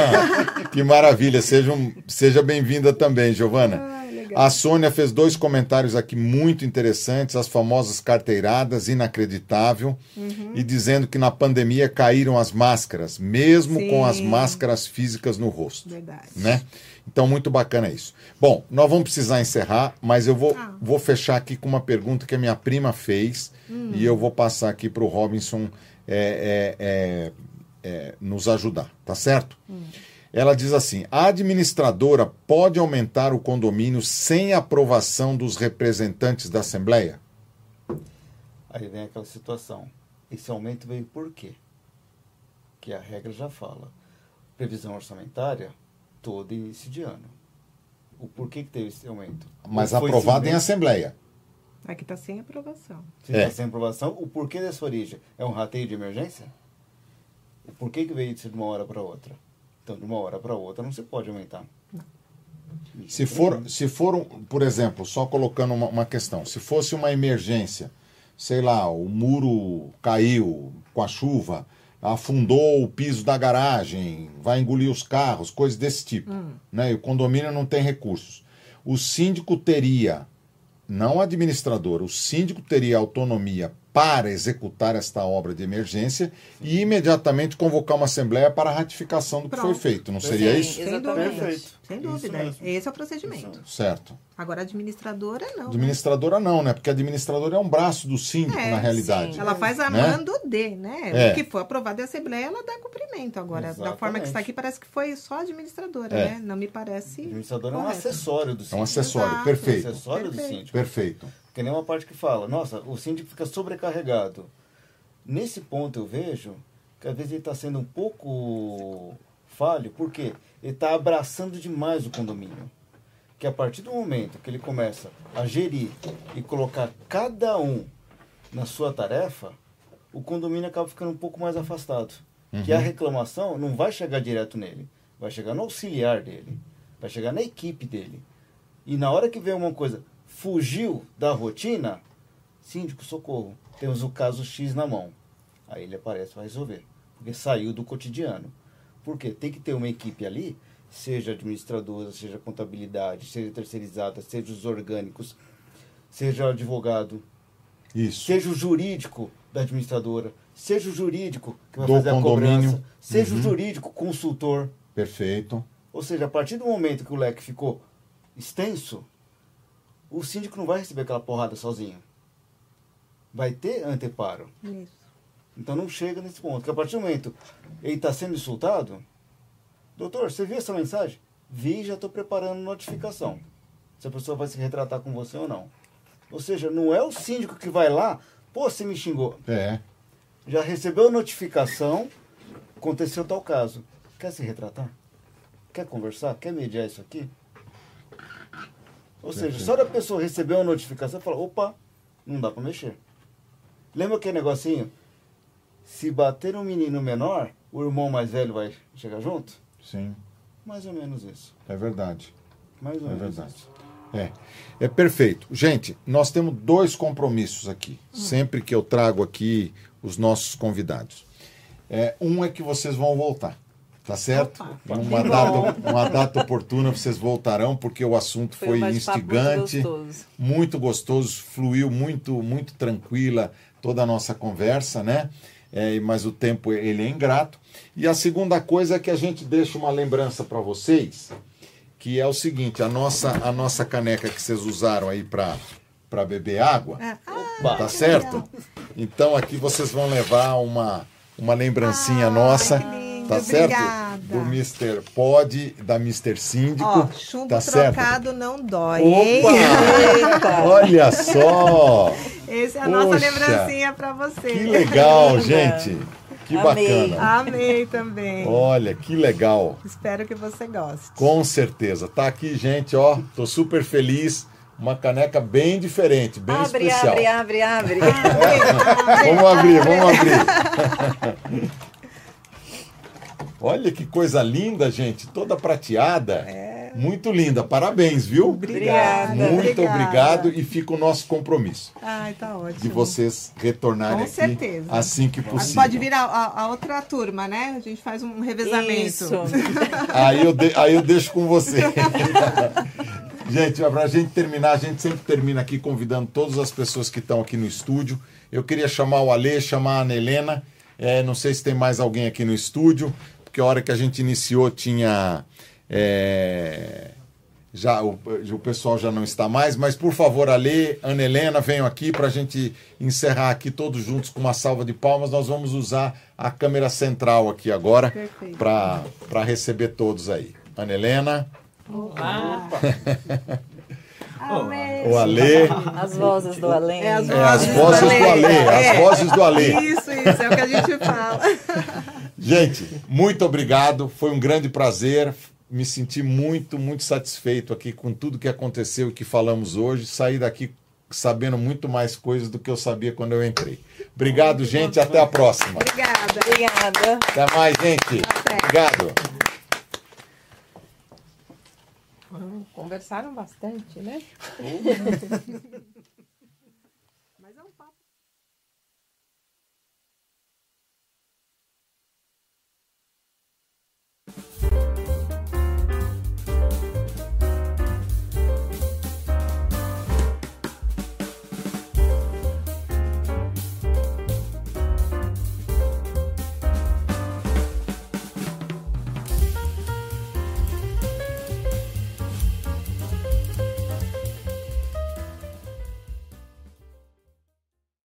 *laughs* que maravilha. Seja, um- seja bem-vinda também, Giovana. A Sônia fez dois comentários aqui muito interessantes, as famosas carteiradas, inacreditável, Uhum. e dizendo que na pandemia caíram as máscaras, mesmo com as Sim. máscaras físicas no rosto. Verdade. né? Então, muito bacana isso. Bom, nós vamos precisar encerrar, mas eu vou, Ah. vou fechar aqui com uma pergunta que a minha prima fez e eu vou passar aqui para o Robinson é, é, é, é, nos ajudar, tá certo? Ela diz assim: a administradora pode aumentar o condomínio sem aprovação dos representantes da Assembleia? Aí vem aquela situação. Esse aumento veio por quê? Que a regra já fala. Previsão orçamentária, todo início de ano. o porquê que teve esse aumento. Mas aprovado em Assembleia. Aqui está sem aprovação. Se É. está sem aprovação, o porquê dessa origem? É um rateio de emergência? O porquê que veio isso de uma hora para outra? Então, de uma hora para outra, não se pode aumentar. Se for, se for um- por exemplo, só colocando uma, uma questão, se fosse uma emergência, sei lá, o muro caiu com a chuva, afundou o piso da garagem, vai engolir os carros, coisas desse tipo, né? E o condomínio não tem recursos. O síndico teria, não a administradora, o síndico teria autonomia para executar esta obra de emergência e imediatamente convocar uma assembleia para a ratificação do que foi Pronto. feito. Não seria Sim. isso? Sem Exatamente. dúvida. Perfeito. Sem dúvida. Esse é o procedimento. Certo. Agora, a administradora, não. né? Administradora não, né? Porque a administradora é um braço do síndico, É, na realidade. sim. Ela faz a Né? mando de, né? É. O que for aprovado em Assembleia, ela dá cumprimento. Agora, da forma que está aqui, parece que foi só a administradora, É. né? Não me parece. O administrador é um correto. acessório do É um síndico. acessório, Exato. perfeito. acessório do Perfeito. síndico. Perfeito. Que nem uma parte que fala, nossa, o síndico fica sobrecarregado. Nesse ponto eu vejo que às vezes ele está sendo um pouco falho, porque ele está abraçando demais o condomínio. Que a partir do momento que ele começa a gerir e colocar cada um na sua tarefa, o condomínio acaba ficando um pouco mais afastado. Que a reclamação não vai chegar direto nele, vai chegar no auxiliar dele, vai chegar na equipe dele. E na hora que vem uma coisa, fugiu da rotina, síndico, socorro, temos o caso X na mão. Aí ele aparece para resolver, porque saiu do cotidiano. Por quê? Tem que ter uma equipe ali, seja administradora, seja contabilidade, seja terceirizada, seja os orgânicos, seja o advogado, Isso. seja o jurídico da administradora, seja o jurídico que vai Do fazer a condomínio. cobrança, seja Uhum. o jurídico consultor. Perfeito. Ou seja, a partir do momento que o leque ficou extenso, o síndico não vai receber aquela porrada sozinho. Vai ter anteparo. Isso. Então não chega nesse ponto. Porque a partir do momento ele está sendo insultado, doutor, você viu essa mensagem? Vi e já estou preparando notificação. Se a pessoa vai se retratar com você ou não. Ou seja, não é o síndico que vai lá, pô, você me xingou. É. Já recebeu a notificação, aconteceu tal caso. Quer se retratar? Quer conversar? Quer mediar isso aqui? Ou seja, só da pessoa receber uma notificação e falar, opa, não dá para mexer. Lembra aquele negocinho? Se bater um menino menor, o irmão mais velho vai chegar junto? Sim. Mais ou menos isso. É verdade. Mais ou É menos verdade. isso. É. É perfeito. Gente, nós temos dois compromissos aqui. Sempre que eu trago aqui os nossos convidados. É, um é que vocês vão voltar. Tá certo? Opa. Numa data, uma data oportuna vocês voltarão, porque o assunto Foi, foi, bate-papo muito instigante. gostoso. muito gostoso, fluiu muito, muito tranquila toda a nossa conversa, né? É, mas o tempo ele é ingrato. E a segunda coisa é que a gente deixa uma lembrança para vocês, que é o seguinte: a nossa, a nossa caneca que vocês usaram aí para para beber água, Ah, Opa! tá certo? Então aqui vocês vão levar uma uma lembrancinha nossa, que lindo, tá certo? obrigada. Do Mr. Pod, da Mr. Síndico, Ó, chumbo tá certo? trocado não dói, hein? Opa! *laughs* Olha só! Essa é a nossa Poxa, lembrancinha para você. Que legal, *laughs* gente! Que Amei. bacana! Amei também. Olha, que legal! Espero que você goste. Com certeza. Tá aqui, gente, ó. Tô super feliz. Uma caneca bem diferente, bem Abre, especial. abre, abre, abre. *laughs* Vamos abrir, vamos abrir. Olha que coisa linda, gente. Toda prateada. Muito linda. Parabéns, viu? Obrigada. Muito obrigada. obrigado e fica o nosso compromisso Ai, tá ótimo. de vocês retornarem Com aqui certeza. assim que Mas possível. Pode vir a, a- a outra turma, né? A gente faz um revezamento. Isso. *laughs* Aí eu, de- aí eu deixo com você. *laughs* gente, para a gente terminar, a gente sempre termina aqui convidando todas as pessoas que estão aqui no estúdio. Eu queria chamar o Alê, chamar a Ana Helena. É, não sei se tem mais alguém aqui no estúdio, porque a hora que a gente iniciou tinha. é, já o, o pessoal já não está mais, mas por favor, Alê, Ana Helena, venham aqui para a gente encerrar aqui todos juntos com uma salva de palmas. Nós vamos usar a câmera central aqui agora para receber todos aí. Ana Helena, *laughs* Amém. o Alê, As vozes do além. É, as é, as Vozes vozes do do Alê. Alê, as É. vozes do Alê. Isso, isso, é o que a gente fala. *laughs* Gente, muito obrigado, foi um grande prazer. me senti muito, muito satisfeito aqui com tudo que aconteceu e que falamos hoje. Saí daqui sabendo muito mais coisas do que eu sabia quando eu entrei. Obrigado, gente. Até a próxima. Obrigada. Obrigada. Até mais, gente. Até. Obrigado. Conversaram bastante, né? *laughs* Mas é um papo.